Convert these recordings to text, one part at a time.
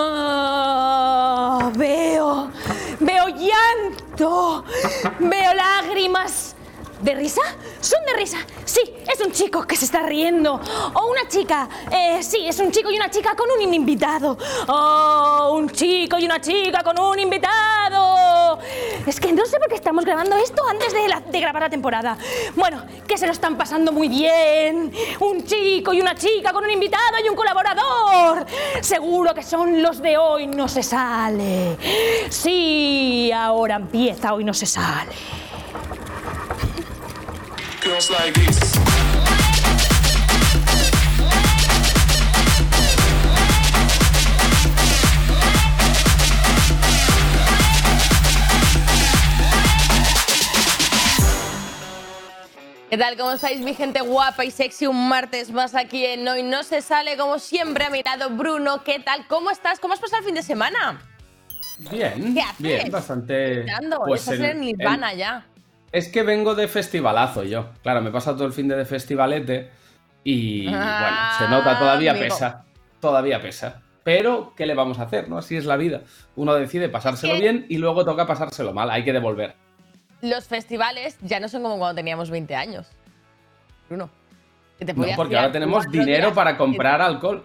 Ah, veo, veo llanto, veo lágrimas. ¿De risa? ¿Son de risa? Sí, es un chico que se está riendo. O una chica. Eh, sí, es un chico y una chica con un invitado. Oh, un chico y una chica con un invitado. Es que no sé por qué estamos grabando esto antes de, de grabar la temporada. Bueno, que se lo están pasando muy bien. Un chico y una chica con un invitado y un colaborador. Seguro que son los de hoy no se sale. Sí, ahora empieza hoy no se sale. Girls like this. ¿Qué tal? ¿Cómo estáis, mi gente guapa y sexy? Un martes más aquí en Hoy No Se Sale, como siempre, a mi lado Bruno. ¿Qué tal? ¿Cómo estás? ¿Cómo has pasado el fin de semana? Bien, ¿Qué haces? bien, bastante. Pues estás el- en Nirvana el- ya. Es que vengo de festivalazo yo. Claro, me he pasado todo el fin de, de festivalete y Ah, bueno, se nota, todavía amigo. pesa. Todavía pesa. Pero, ¿qué le vamos a hacer? ¿no? Así es la vida. Uno decide pasárselo ¿Qué? bien y luego toca pasárselo mal. Hay que devolver. Los festivales ya no son como cuando teníamos 20 años. Bruno. que te No, porque ahora tenemos dinero días para comprar alcohol.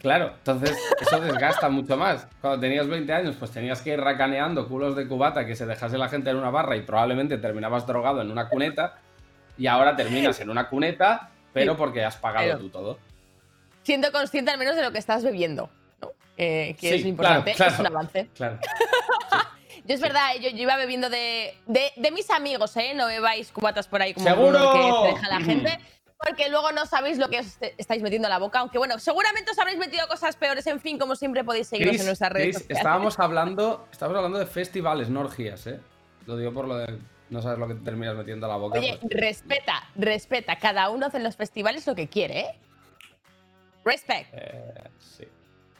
Claro, entonces eso desgasta mucho más. Cuando tenías 20 años, pues tenías que ir racaneando culos de cubata que se dejase la gente en una barra y probablemente terminabas drogado en una cuneta. Y ahora terminas en una cuneta, pero porque has pagado pero- tú todo. Siendo consciente al menos de lo que estás bebiendo. ¿no? Eh, que Sí, es importante, claro, es un avance. Claro. Yo es verdad, yo, yo iba bebiendo de, de, de mis amigos, ¿eh? No bebáis cubatas por ahí como ¡Seguro! Que deja la gente. Porque luego no sabéis lo que os estáis metiendo a la boca. Aunque bueno, seguramente os habréis metido cosas peores. En fin, como siempre podéis seguirnos Chris, en nuestras redes Chris, sociales. estábamos hablando, estábamos hablando de festivales, no orgías, ¿eh? Lo digo por lo de no sabes lo que te terminas metiendo a la boca. Oye, pues. respeta, respeta. Cada uno hace en los festivales lo que quiere, ¿eh? Respect. Eh, sí,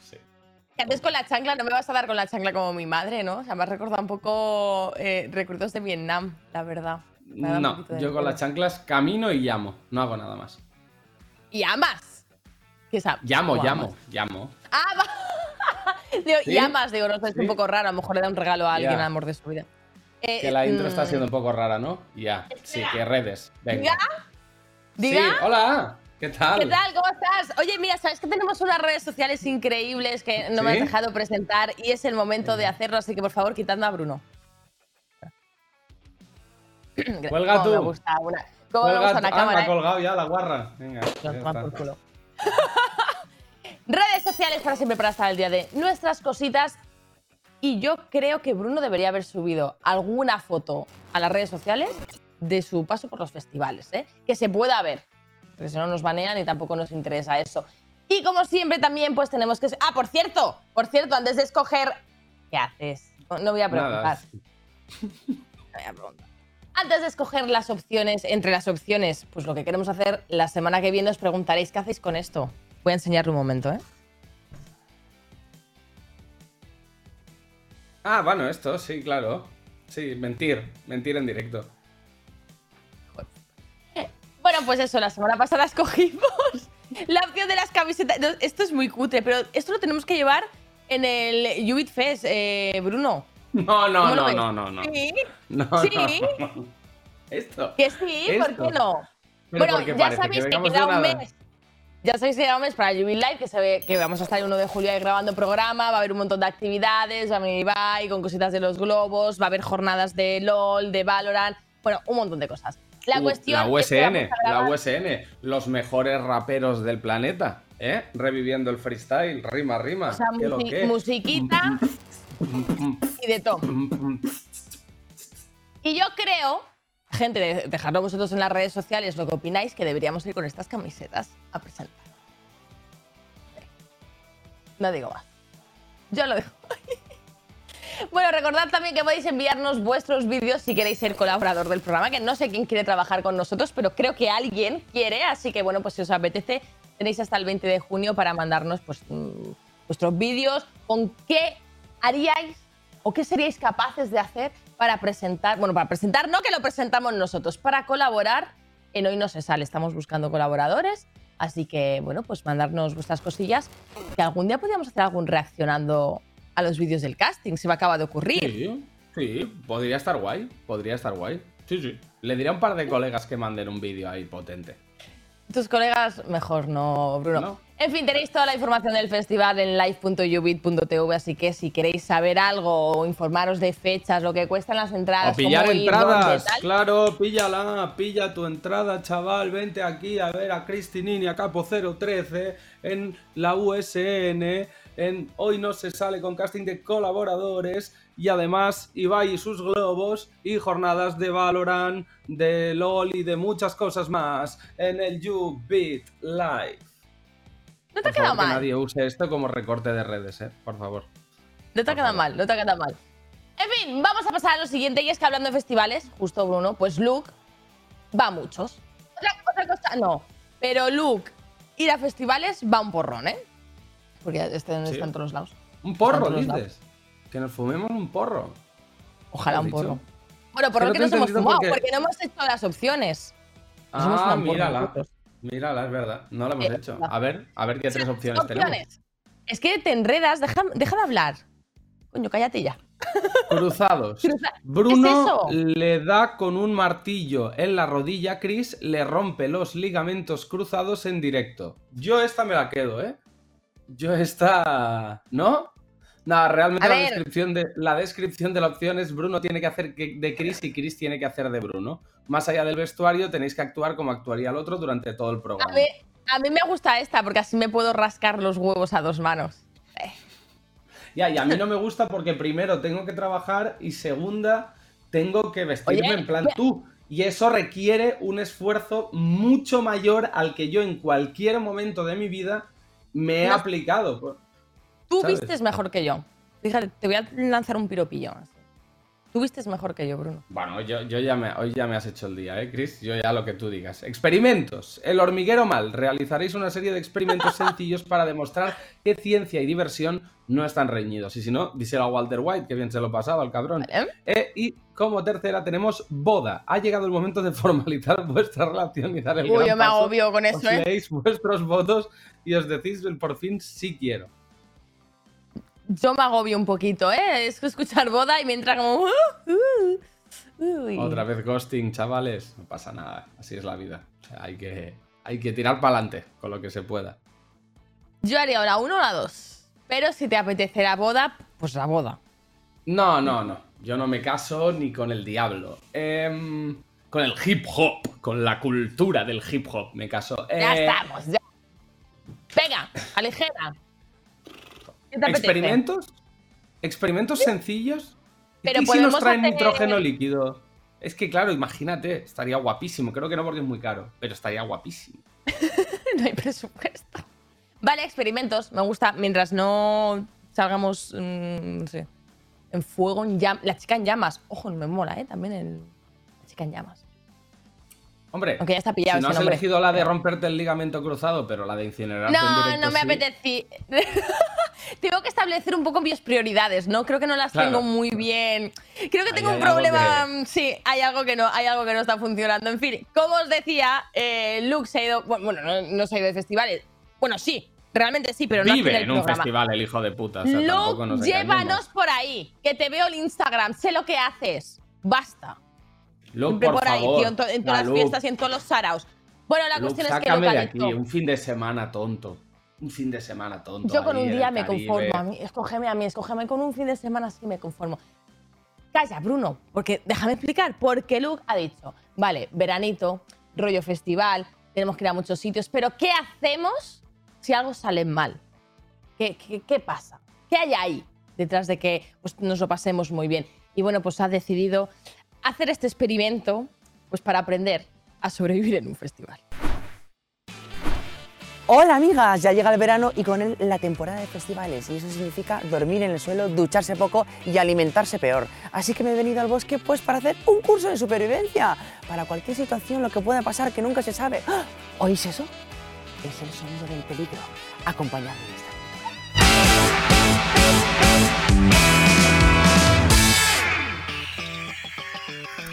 sí. Que antes con la chancla no me vas a dar con la chancla como mi madre, ¿no? O sea, me has recordado un poco eh, recuerdos de Vietnam, la verdad. No, yo con las chanclas camino y llamo, no hago nada más. Y amas. ¿Qué sabes? Llamo, ¿O llamo, amas? llamo. Ah, va. Digo, ¿Sí? llamas, digo, no sé, es un Sí. poco raro. A lo mejor le da un regalo a alguien al amor de su vida. Eh, Que la intro está mm, siendo un poco rara, ¿no? Ya, sí, que redes. Venga. ¿Diga? Sí, ¿Diga? hola, ¿qué tal? ¿Qué tal? ¿Cómo estás? Oye, mira, sabes que tenemos unas redes sociales increíbles que no me has ¿Sí? dejado presentar y es el momento de hacerlo, así que por favor, quitadme a Bruno. Cuelga tú. Me gusta una, cómo me gusta una ah, cámara. me ha ¿eh? colgado ya la guarra. Venga. Por culo. Redes sociales para siempre para estar al día de nuestras cositas. Y yo creo que Bruno debería haber subido alguna foto a las redes sociales de su paso por los festivales, ¿eh? Que se pueda ver. Porque si no nos banean y tampoco nos interesa eso. Y como siempre también pues tenemos que... Ah, por cierto, por cierto, antes de escoger... ¿Qué haces? No, no voy a preguntar. Nada. No voy a preguntar. Antes de escoger las opciones, entre las opciones, pues lo que queremos hacer la semana que viene os preguntaréis qué hacéis con esto. Voy a enseñarle un momento, ¿eh? Ah, bueno, esto, sí, claro. Sí, mentir, mentir en directo. Bueno, pues eso, la semana pasada escogimos la opción de las camisetas. Esto es muy cutre, pero esto lo tenemos que llevar en el Ubit Fest, eh, Bruno. No, no, ¿Cómo lo no, no, no, no. Sí, No, Sí. no, no. Esto. que sí, ¿por qué no? Pero bueno, ya parece sabéis que, vengamos queda un nada. mes. Ya sabéis que queda un mes para Ubit Live, que se ve que vamos a estar el 1 de julio ahí grabando programa, va a haber un montón de actividades, va a venir Ibai con cositas de los globos, va a haber jornadas de LOL, de Valorant, bueno, un montón de cosas. La Uh, cuestión la es que USN, la USN, los mejores raperos del planeta, ¿eh? Reviviendo el freestyle, rima, rima. O sea, musiquita y de todo. Y yo creo, gente, de- dejadlo vosotros en las redes sociales lo que opináis, que deberíamos ir con estas camisetas a presentar. No digo más. Yo lo dejo. Bueno, recordad también que podéis enviarnos vuestros vídeos si queréis ser colaborador del programa, que no sé quién quiere trabajar con nosotros, pero creo que alguien quiere, así que bueno, pues si os apetece, tenéis hasta el 20 de junio para mandarnos pues mm, vuestros vídeos con qué haríais o qué seríais capaces de hacer para presentar, bueno, para presentar, no que lo presentamos nosotros, para colaborar en Hoy No Se Sale. Estamos buscando colaboradores Así que, bueno, pues mandarnos vuestras cosillas. Que algún día podríamos hacer algún reaccionando a los vídeos del casting, se me acaba de ocurrir. Sí, sí, podría estar guay, podría estar guay. Sí, sí. Le diré a un par de colegas que manden un vídeo ahí potente. Tus colegas, mejor no, Bruno. No. En fin, tenéis toda la información del festival en live.ubit.tv, así que si queréis saber algo o informaros de fechas, lo que cuestan las entradas, O pillar cómo entradas, claro, píllala, pilla tu entrada, chaval, vente aquí a ver a Cristinini a Capo 013 en la USN, en Hoy no se sale con casting de colaboradores. Y además Ibai y sus globos y jornadas de Valorant, de LOL y de muchas cosas más en el YouBeat Live. No te ha quedado que mal. nadie use esto como recorte de redes, eh, por favor. No te ha quedado mal, no te ha quedado mal. En fin, vamos a pasar a lo siguiente, y es que hablando de festivales, justo Bruno, pues Luke va a muchos. Otra, otra cosa, no. Pero Luke, ir a festivales va un porrón, ¿eh? Porque este Sí. está en todos los lados. Un porro, dices. Que nos fumemos un porro. Ojalá ¿Has un dicho? porro. Bueno, por Que no que nos hemos fumado, porque- porque no hemos hecho las opciones. Nos Ah, un porro mírala. es verdad. No lo hemos Eh, hecho. A ver, a ver qué tres opciones, tenemos. Opciones. Es que te enredas, deja, deja de hablar. Coño, cállate ya. Cruzados. Cruza- Bruno le da con un martillo en la rodilla a Chris, le rompe los ligamentos cruzados en directo. Yo esta me la quedo, ¿eh? Yo esta... ¿No? Nada, realmente la descripción, de, la descripción de la opción es Bruno tiene que hacer de Chris y Chris tiene que hacer de Bruno. Más allá del vestuario, tenéis que actuar como actuaría el otro durante todo el A programa. mí, a mí me gusta esta, porque así me puedo rascar los huevos a dos manos. Ya, y a mí no me gusta porque primero tengo que trabajar y segunda tengo que vestirme Oye, en plan tú. Y eso requiere un esfuerzo mucho mayor al que yo en cualquier momento de mi vida me he No- aplicado. Tú ¿Sabes? vistes mejor que yo. Fíjate, te voy a lanzar un piropillo. Tú vistes mejor que yo, Bruno. Bueno, yo, yo ya me, hoy ya me has hecho el día, ¿eh, Chris? Yo ya lo que tú digas. Experimentos. El hormiguero mal. Realizaréis una serie de experimentos sencillos para demostrar que ciencia y diversión no están reñidos. Y si no, díselo a Walter White, que bien se lo pasaba el cabrón. ¿Vale? Eh, y como tercera tenemos boda. Ha llegado el momento de formalizar vuestra relación y dar el Uy, gran yo me paso. agobio con eso, Os ¿eh? leéis vuestros votos y os decís el por fin sí quiero. Yo me agobio un poquito, ¿eh? Es que escuchar boda y me entra como. uh, uh, uy. Otra vez ghosting, chavales. No pasa nada. Así es la vida. O sea, hay que, hay que tirar para adelante con lo que se pueda. Yo haría la 1 o la 2. Pero si te apetece la boda, pues la boda. No, no, no. Yo no me caso ni con el diablo. Em, con el hip hop, con la cultura del hip hop me caso. Ya Eh, estamos, ya. Venga, aligera. ¿Qué te apetece? ¿Experimentos? ¿Experimentos sencillos? ¿Y Pero qué si nos traen hacer- nitrógeno líquido? Es que claro, imagínate, estaría guapísimo. Creo que no porque es muy caro, pero estaría guapísimo. no hay presupuesto. Vale, experimentos, me gusta. Mientras no salgamos, mm, no sé, en fuego, en llamas. La chica en llamas. Ojo, me mola, ¿eh? También el... la chica en llamas. Hombre, Aunque ya está pillado si no has nombre. elegido la de romperte el ligamento cruzado, pero la de incinerarte en No, directo no me sí. apetece. tengo que establecer un poco mis prioridades, ¿no? Creo que no las Claro. tengo muy bien. Creo que tengo un hay problema. mm, Sí, hay algo que no, hay algo que no está funcionando. En fin, como os decía, eh, Luke se ha ido. Bueno, no, no se ha ido de festivales. Bueno, sí, realmente sí, pero no Vive en el en un festival el hijo de puta. o sea, Luke, nos llévanos por ahí, que te veo el Instagram, sé lo que haces. Basta. Luke, Siempre por por ahí, favor. tío, en, to- en todas Ya, las Luke, fiestas y en todos los saraos. Bueno, la cuestión es que sácame de aquí, un fin de semana tonto. Un fin de semana tonto. Yo con un día me Caribe. conformo. A mí, escógeme a mí, escógeme con un fin de semana, sí me conformo. Calla, Bruno, porque déjame explicar. Porque Luke ha dicho, vale, veranito, rollo festival, tenemos que ir a muchos sitios, pero ¿qué hacemos si algo sale mal? ¿Qué, qué, qué pasa? ¿Qué hay ahí detrás de que pues, nos lo pasemos muy bien? Y bueno, pues ha decidido hacer este experimento pues para aprender a sobrevivir en un festival. Hola amigas, ya llega el verano y con él la temporada de festivales y eso significa dormir en el suelo, ducharse poco y alimentarse peor. Así que me he venido al bosque pues para hacer un curso de supervivencia, para cualquier situación, lo que pueda pasar que nunca se sabe. ¡Ah! ¿Oís eso? Es el sonido del peligro. Acompañadme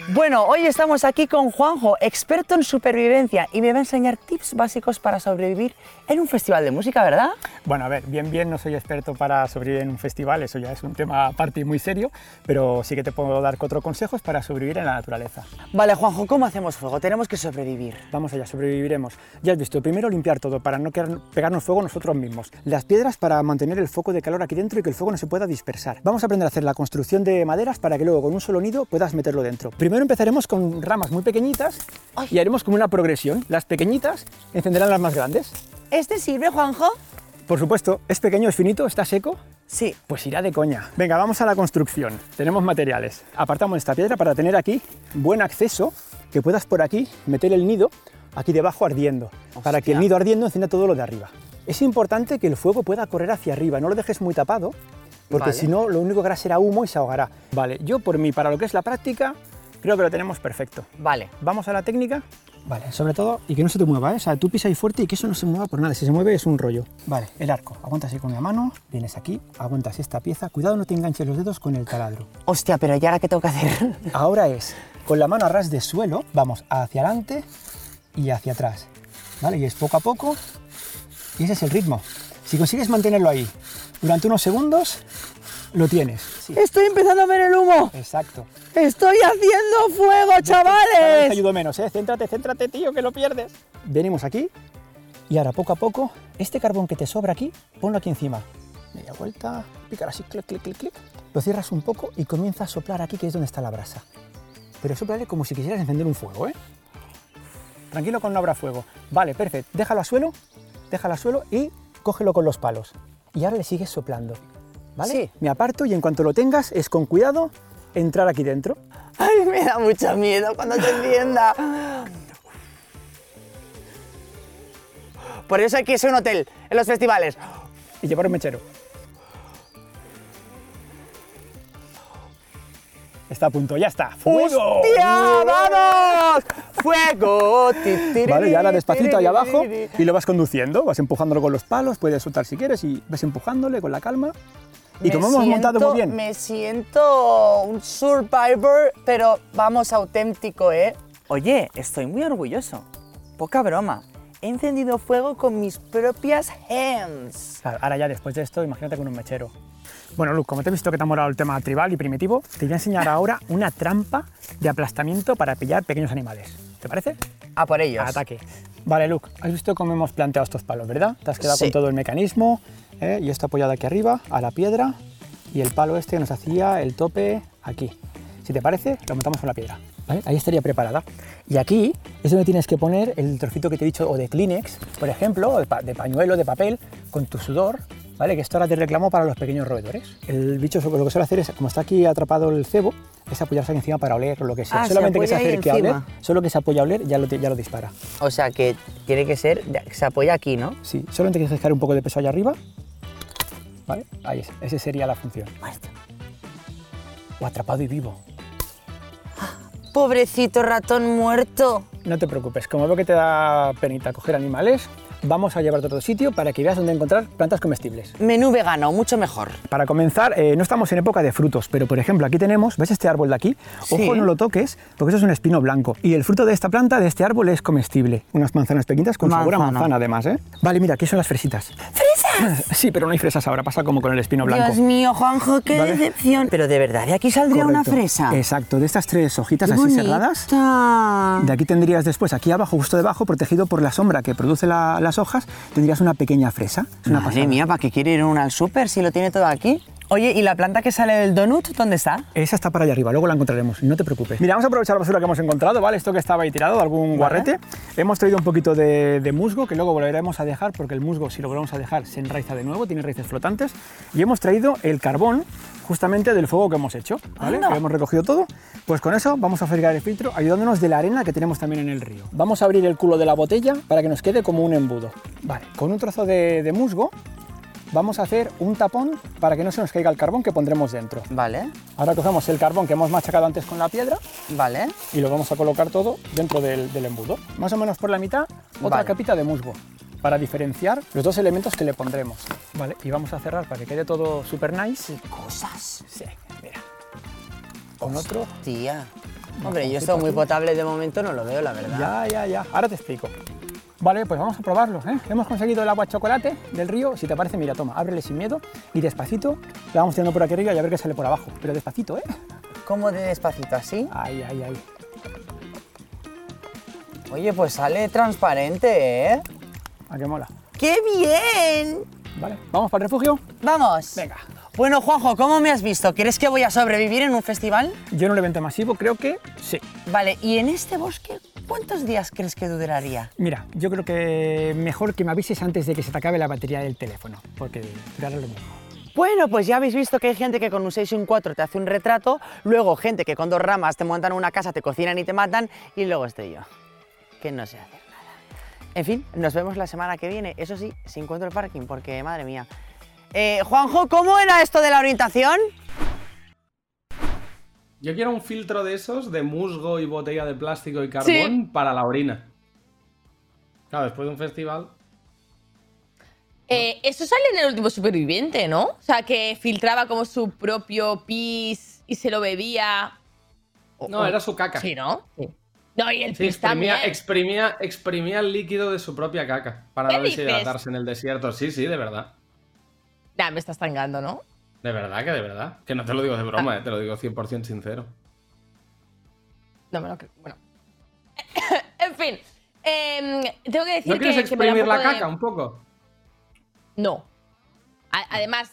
Bueno, hoy estamos aquí con Juanjo, experto en supervivencia, y me va a enseñar tips básicos para sobrevivir en un festival de música, ¿verdad? Bueno, a ver, bien, bien, no soy experto para sobrevivir en un festival, eso ya es un tema aparte y muy serio, pero sí que te puedo dar cuatro consejos para sobrevivir en la naturaleza. Vale, Juanjo, ¿cómo hacemos fuego? Tenemos que sobrevivir. Vamos allá, sobreviviremos. Ya has visto, primero limpiar todo para no pegarnos fuego nosotros mismos. Las piedras para mantener el foco de calor aquí dentro y que el fuego no se pueda dispersar. Vamos a aprender a hacer la construcción de maderas para que luego con un solo nido puedas meterlo dentro. Primero empezaremos con ramas muy pequeñitas y haremos como una progresión. Las pequeñitas encenderán las más grandes. ¿Este sirve, Juanjo? Por supuesto, es pequeño, es finito, está seco, Sí. Pues irá de coña. Venga, vamos a la construcción. Tenemos materiales. Apartamos esta piedra para tener aquí buen acceso, que puedas por aquí meter el nido aquí debajo ardiendo, para que el nido ardiendo encienda todo lo de arriba. Es importante que el fuego pueda correr hacia arriba, no lo dejes muy tapado, porque Vale. si no, lo único que hará será humo y se ahogará. Vale, yo por mí, para lo que es la práctica, creo que lo tenemos perfecto. Vale. Vamos a la técnica. Vale, sobre todo, y que no se te mueva, ¿eh? O sea, tú pisas ahí fuerte y que eso no se mueva por nada. Si se mueve es un rollo. Vale, el arco. Aguantas ahí con la mano, vienes aquí, aguantas esta pieza. Cuidado, no te enganches los dedos con el taladro. Hostia, pero ¿y ahora qué tengo que hacer? Ahora es, con la mano a ras de suelo, vamos hacia adelante y hacia atrás. ¿Vale? Y es poco a poco, y ese es el ritmo. Si consigues mantenerlo ahí durante unos segundos, lo tienes. Sí, Estoy empezando a ver el humo. exacto. Estoy haciendo fuego, Cada vez te chavales. ayudo menos, ¿eh? Céntrate, céntrate, tío, que lo pierdes. Venimos aquí y ahora poco a poco, este carbón que te sobra aquí, ponlo aquí encima. Media vuelta, picar así, clic, clic, clic, clic. Lo cierras un poco y comienza a soplar aquí, que es donde está la brasa. Pero soplale como si quisieras encender un fuego, ¿eh? Tranquilo con no habrá fuego. Vale, perfecto. Déjalo a suelo, déjalo a suelo y cógelo con los palos. Y ahora le sigues soplando. ¿Vale? Sí. Me aparto y en cuanto lo tengas, es con cuidado entrar aquí dentro. Ay, me da mucho miedo cuando se encienda. Por eso hay que irse a un hotel en los festivales. y llevar un mechero. Está a punto, ya está. ¡Fuego! ¡Hostia! ¡Vamos! ¡Fuego! Vale, y ahora despacito ahí abajo y lo vas conduciendo, vas empujándolo con los palos, puedes soltar si quieres y vas empujándole con la calma. Y Me como hemos montado siento- muy bien, Me siento un survivor, pero vamos, auténtico, ¿eh? Oye, estoy muy orgulloso. Poca broma. He encendido fuego con mis propias hands. Claro, ahora ya después de esto, imagínate con un mechero. Bueno, Luke, como te he visto que te ha molado el tema tribal y primitivo, te voy a enseñar ahora una trampa de aplastamiento para pillar pequeños animales. ¿Te parece? A por ellos. Ataque. Vale, Luke, has visto cómo hemos planteado estos palos, ¿verdad? Te has quedado Sí. con todo el mecanismo ¿eh? y esto apoyado aquí arriba, a la piedra, y el palo este nos hacía el tope aquí. Si te parece, lo montamos con la piedra. ¿vale? Ahí estaría preparada. Y aquí es donde tienes que poner el trocito que te he dicho, o de Kleenex, por ejemplo, o de, pa- de pañuelo, de papel, con tu sudor, ¿vale? Que esto ahora te reclamo para los pequeños roedores. El bicho lo que suele hacer es, como está aquí atrapado el cebo, es apoyarse aquí encima para oler o lo que sea. Ah, se Solamente que se apoya ahí acerque a oler, solo que se apoya a oler, ya lo, ya lo dispara. O sea que tiene que ser, se apoya aquí, ¿no? Sí, solamente tienes que dejar un poco de peso allá arriba. ¿Vale? Ahí es, esa sería la función. Muerto. O atrapado y vivo. Pobrecito ratón muerto. No te preocupes, como veo que te da penita coger animales, vamos a llevarte a otro sitio para que veas dónde encontrar plantas comestibles. Menú vegano, mucho mejor. Para comenzar, eh, no estamos en época de frutos, pero por ejemplo aquí tenemos, ¿ves este árbol de aquí? Sí. Ojo, no lo toques, porque eso es un espino blanco. Y el fruto de esta planta, de este árbol, es comestible. Unas manzanas pequeñitas con sabor a Manzana. manzana además, ¿eh? Vale, mira, aquí son las fresitas. ¡Fresas! Sí, pero no hay fresas ahora, pasa como con el espino blanco. Dios mío, Juanjo, qué Vale. decepción. Pero de verdad, de aquí saldría una fresa. Exacto, de estas tres hojitas Qué así bonita. cerradas. De aquí tendrías después, aquí abajo, justo debajo, protegido por la sombra que produce la- las hojas, tendrías una pequeña fresa. Es una Madre pasada. mía, ¿para qué quiere ir uno al súper si lo tiene todo aquí? Oye, ¿y la planta que sale del donut, dónde está? Esa está para allá arriba, luego la encontraremos, no te preocupes. Mira, vamos a aprovechar la basura que hemos encontrado, ¿vale? Esto que estaba ahí tirado, algún guarrete. Hemos traído un poquito de, de musgo que luego volveremos a dejar, porque el musgo, si lo volvemos a dejar, se enraiza de nuevo, tiene raíces flotantes. Y hemos traído el carbón justamente del fuego que hemos hecho, ¿vale? Anda. Que hemos recogido todo. Pues con eso vamos a fregar el filtro, ayudándonos de la arena que tenemos también en el río. Vamos a abrir el culo de la botella para que nos quede como un embudo. Vale, con un trozo de, de musgo vamos a hacer un tapón para que no se nos caiga el carbón que pondremos dentro. Vale, Ahora cogemos el carbón que hemos machacado antes con la piedra vale. y lo vamos a colocar todo dentro del, del embudo. Más o menos por la mitad, otra Vale. capita de musgo para diferenciar los dos elementos que le pondremos. Vale, y vamos a cerrar para que quede todo super nice. Cosas. Sí, mira. Con otro, Tía. Hombre, yo esto muy potable de momento no lo veo, la verdad. Ya, ya, ya. Ahora te explico. Vale, pues vamos a probarlo. ¿eh? Hemos conseguido el agua chocolate del río. Si te parece, mira, toma, ábrele sin miedo y despacito la vamos tirando por aquí arriba y a ver qué sale por abajo. Pero despacito, ¿eh? ¿Cómo de despacito así? Ahí, ahí, ahí. Oye, pues sale transparente, ¿eh? ¿A qué mola? ¡Qué bien! Vale, ¿vamos para el refugio? Vamos. Venga. Bueno, Juanjo, ¿cómo me has visto? ¿Crees que voy a sobrevivir en un festival? Yo en un evento masivo creo que sí. Vale, ¿y en este bosque cuántos días crees que duraría? Mira, yo creo que mejor que me avises antes de que se te acabe la batería del teléfono, porque durará lo mismo. Bueno, pues ya habéis visto que hay gente que con un 6 y un 4 te hace un retrato, luego gente que con dos ramas te montan una casa, te cocinan y te matan, y luego estoy yo, que no sé hacer nada. En fin, nos vemos la semana que viene, eso sí, si encuentro el parking, porque madre mía. Eh, Juanjo, ¿cómo era esto de la orientación? Yo quiero un filtro de esos de musgo y botella de plástico y carbón para la orina. Claro, después de un festival. Eh, eso sale en el último superviviente, ¿no? O sea, que filtraba como su propio pis y se lo bebía. No, o- era su caca. Sí, ¿no? Sí. No, y el Sí, pis también. exprimía, exprimía, exprimía el líquido de su propia caca para ¿Qué no dices? deshidratarse en el desierto. Sí, sí, de verdad. Nah, me estás tangando, ¿no? De verdad que de verdad. Que no te lo digo de Ah. broma, eh, te lo digo 100% sincero. No me lo creo. Bueno. en fin. em, tengo que decir ¿No quieres que, que me da un exprimir la de- caca un poco? No. A- Además,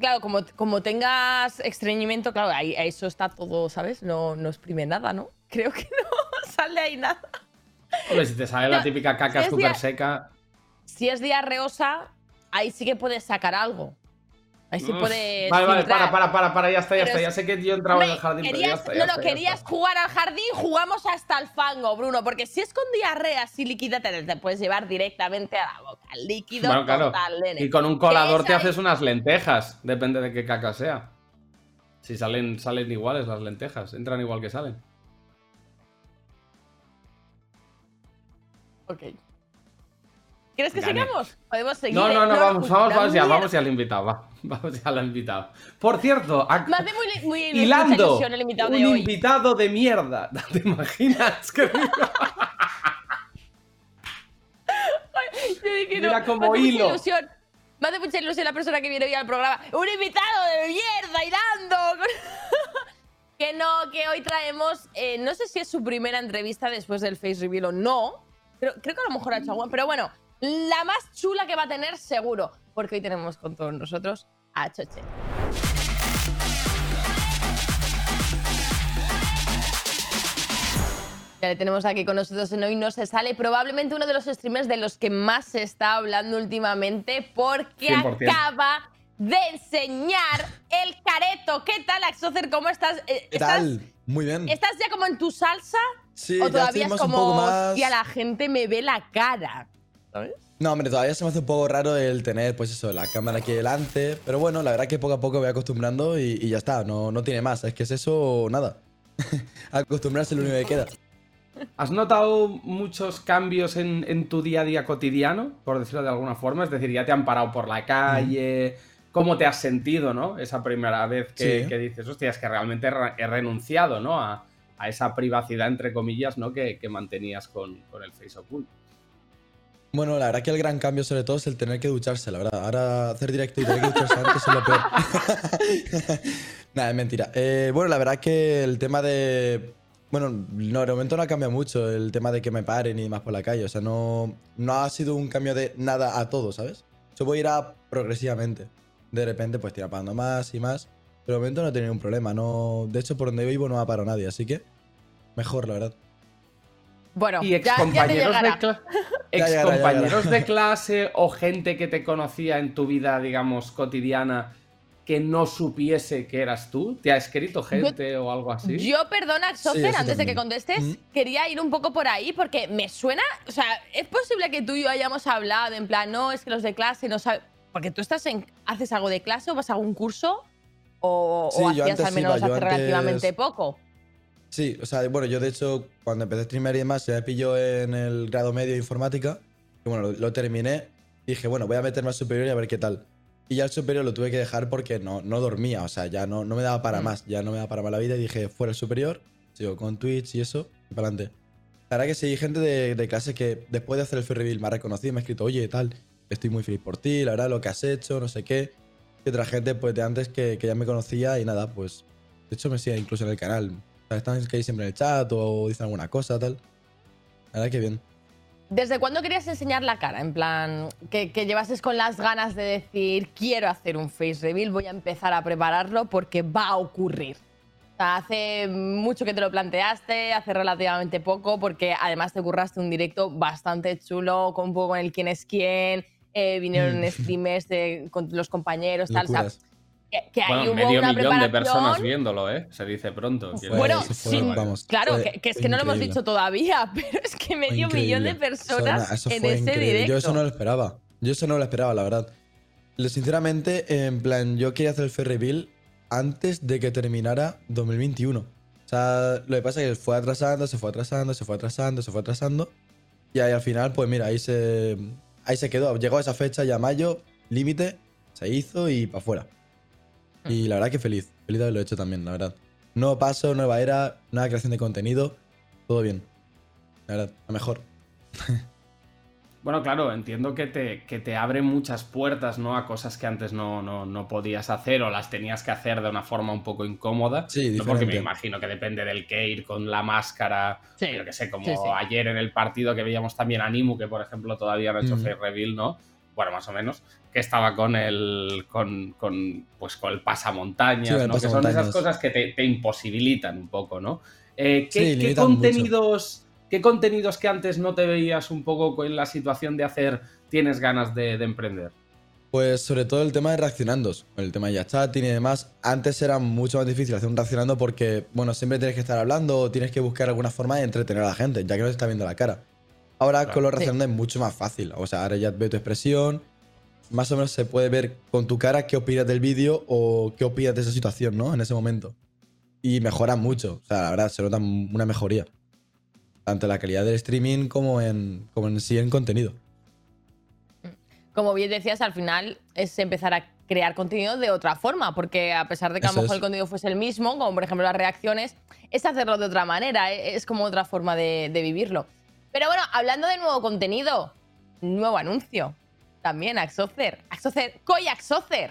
claro, como, como tengas estreñimiento, claro, ahí, ahí eso está todo, ¿sabes? No, no exprime nada, ¿no? Creo que no sale ahí nada. Hombre, si te sale la típica caca súper seca. Si es diarreosa, ahí sí que puedes sacar algo. Ahí sí Uf. puedes. Vale, vale, para, para, para, para, ya está, ya Pero está. Ya sé que yo entraba en el jardín, pero ya querías- está. ya no, no, está, querías está. jugar al jardín, jugamos hasta el fango, Bruno, porque si es con diarrea así líquida, te, te puedes llevar directamente a la boca. Líquido Bueno, claro. total, nene. Y con un colador te haces unas lentejas, depende de qué caca sea. Si salen, salen iguales las lentejas, entran igual que salen. Ok. ¿Quieres que Gané. sigamos? Podemos seguir. No, no, no, vamos, vamos, vamos ya, vamos ya al invitado, va. Vamos ya al invitado. Por cierto, ac- Me hace muy, muy hilando ilusión el invitado un de hoy. invitado de mierda. ¿Te imaginas? Que- Yo dije, Mira no, como me hace mucha hilo. ilusión. Me hace mucha ilusión la persona que viene hoy al programa. ¡Un invitado de mierda, hilando! que no, que hoy traemos. eh, no sé si es su primera entrevista después del Face Reveal o no. Pero creo que a lo mejor ha hecho alguna. Pero bueno, la más chula que va a tener seguro. Porque hoy tenemos con todos nosotros a Choche. Ya le tenemos aquí con nosotros en Hoy No Se Sale, probablemente uno de los streamers de los que más se está hablando últimamente porque 100%. acaba de enseñar el careto. ¿Qué tal, Axocer? ¿Cómo estás? Eh, ¿Qué ¿estás, tal? Muy bien. ¿Estás ya como en tu salsa? Sí, ¿O todavía es como, más- hostia, la gente me ve la cara? ¿Sabes? No, hombre, todavía se me hace un poco raro el tener, pues eso, la cámara aquí delante. Pero bueno, la verdad que poco a poco voy acostumbrando y, y ya está, no, no tiene más. Es que es eso nada. Acostumbrarse es lo único que queda. ¿Has notado muchos cambios en, en tu día a día cotidiano, por decirlo de alguna forma? Es decir, ya te han parado por la calle. ¿Cómo te has sentido, no? Esa primera vez que, Sí. que dices, hostia, es que realmente he re- he renunciado, ¿no? A, a esa privacidad, entre comillas, ¿no? Que, que mantenías con, con el Face oculto. Bueno, la verdad que el gran cambio sobre todo es el tener que ducharse, la verdad. Ahora hacer directo y tener que ducharse antes es lo peor. Nada, es mentira. Eh, bueno, la verdad que el tema de... Bueno, no, de momento no ha cambiado mucho el tema de que me paren y demás por la calle. O sea, no, no ha sido un cambio de nada a todo, ¿sabes? Yo voy a ir a progresivamente. De repente, pues tira parando más y más. Pero de momento no he tenido ningún problema. No, de hecho, por donde vivo no ha parado nadie, así que mejor, la verdad. Bueno, Y ya, ya te excompañeros, de, Ya clase o gente que te conocía en tu vida, digamos, cotidiana, que no supiese que eras tú. ¿Te ha escrito gente o algo así? Yo, perdona, eso antes de que contestes, Mm. quería ir un poco por ahí porque me suena. O sea, es posible que tú y yo hayamos hablado en plan, no, es que los de clase no saben. Porque tú estás en. ¿Haces algo de clase o vas a algún curso? ¿O, Sí, yo hacías antes al menos yo hace antes- relativamente poco? Sí, o sea, bueno, yo de hecho, cuando empecé a streamer y demás, ya me pilló en el grado medio de informática. Y bueno, lo, lo terminé. Dije, bueno, voy a meterme al superior y a ver qué tal. Y ya el superior lo tuve que dejar porque no, no dormía, o sea, ya no, no me daba para Mm. más, ya no me daba para más la vida. Y dije, fuera el superior. sigo con Twitch y eso, y para adelante. La verdad que sí, hay gente de, de clase que después de hacer el free reveal me ha reconocido me ha escrito, oye, tal, estoy muy feliz por ti, la verdad, lo que has hecho, no sé qué. Y otra gente, pues de antes que, que ya me conocía y nada, pues. De hecho, me sigue incluso en el canal. Están que hay siempre en el chat o dicen alguna cosa, tal. La verdad que bien. ¿Desde cuándo querías enseñar la cara? En plan, que, que llevases con las ganas de decir, quiero hacer un face reveal, voy a empezar a prepararlo porque va a ocurrir. O sea, hace mucho que te lo planteaste, hace relativamente poco, porque además te curraste un directo bastante chulo, con un poco con el quién es quién, eh, vinieron Mm. streamers de- con los compañeros, tal. O sea, Que, que ahí Bueno, hubo medio una millón de personas viéndolo, ¿eh? Se dice pronto. quiero Bueno, sin- vamos, Claro, fue- que, que es fue que no lo hemos increíble. dicho todavía, pero es que medio Fue millón de increíble. personas Eso, eso en fue ese increíble. directo. Yo eso no lo esperaba. Yo eso no lo esperaba, la verdad. Lo- Sinceramente, en plan, yo quería hacer el fair reveal antes de que terminara 2021. O sea, lo que pasa es que fue atrasando, se fue atrasando, se fue atrasando, se fue atrasando. Y ahí al final, pues mira, ahí se, ahí se quedó. Llegó esa fecha ya mayo, límite, se hizo y para afuera. Y la verdad que feliz, feliz de haberlo hecho también, la verdad. Nuevo paso, nueva era, nueva creación de contenido, todo bien. La verdad, a mejor. Bueno, claro, entiendo que te, que te abre muchas puertas, ¿no? A cosas que antes no, no, no podías hacer o las tenías que hacer de una forma un poco incómoda. Sí, ¿no? Porque me diferente. imagino que depende del que ir con la máscara. Sí, Yo que sé, como sí, sí. ayer en el partido que veíamos también a Nimu, que por ejemplo todavía no ha hecho Mm. face reveal, ¿no? Bueno, más o menos. Que estaba con el. con, con pues con el pasamontañas, Sí, con el ¿no? Que son esas cosas que te, te imposibilitan un poco, ¿no? Eh, ¿qué, Sí, contenidos. ¿Qué contenidos que antes no te veías un poco en la situación de hacer tienes ganas de, de emprender? Pues sobre todo el tema de reaccionandos, el tema de chatting y demás. Antes era mucho más difícil hacer un reaccionando porque, bueno, siempre tienes que estar hablando o tienes que buscar alguna forma de entretener a la gente, ya que no se está viendo la cara. Ahora Claro. con los Sí. reaccionandos es mucho más fácil. O sea, ahora ya ve tu expresión, más o menos se puede ver con tu cara qué opinas del vídeo o qué opinas de esa situación, ¿no? En ese momento. Y mejora mucho. O sea, la verdad, se nota una mejoría. Tanto en la calidad del streaming como en, como en sí en contenido. como bien decías, al final es empezar a crear contenido de otra forma, porque a pesar de que a Eso lo mejor es. el contenido fuese el mismo, como por ejemplo las reacciones, es hacerlo de otra manera, e- es como otra forma de, de vivirlo. Pero bueno, hablando de nuevo contenido, nuevo anuncio, también Axocer, Axocer, Coy Axocer.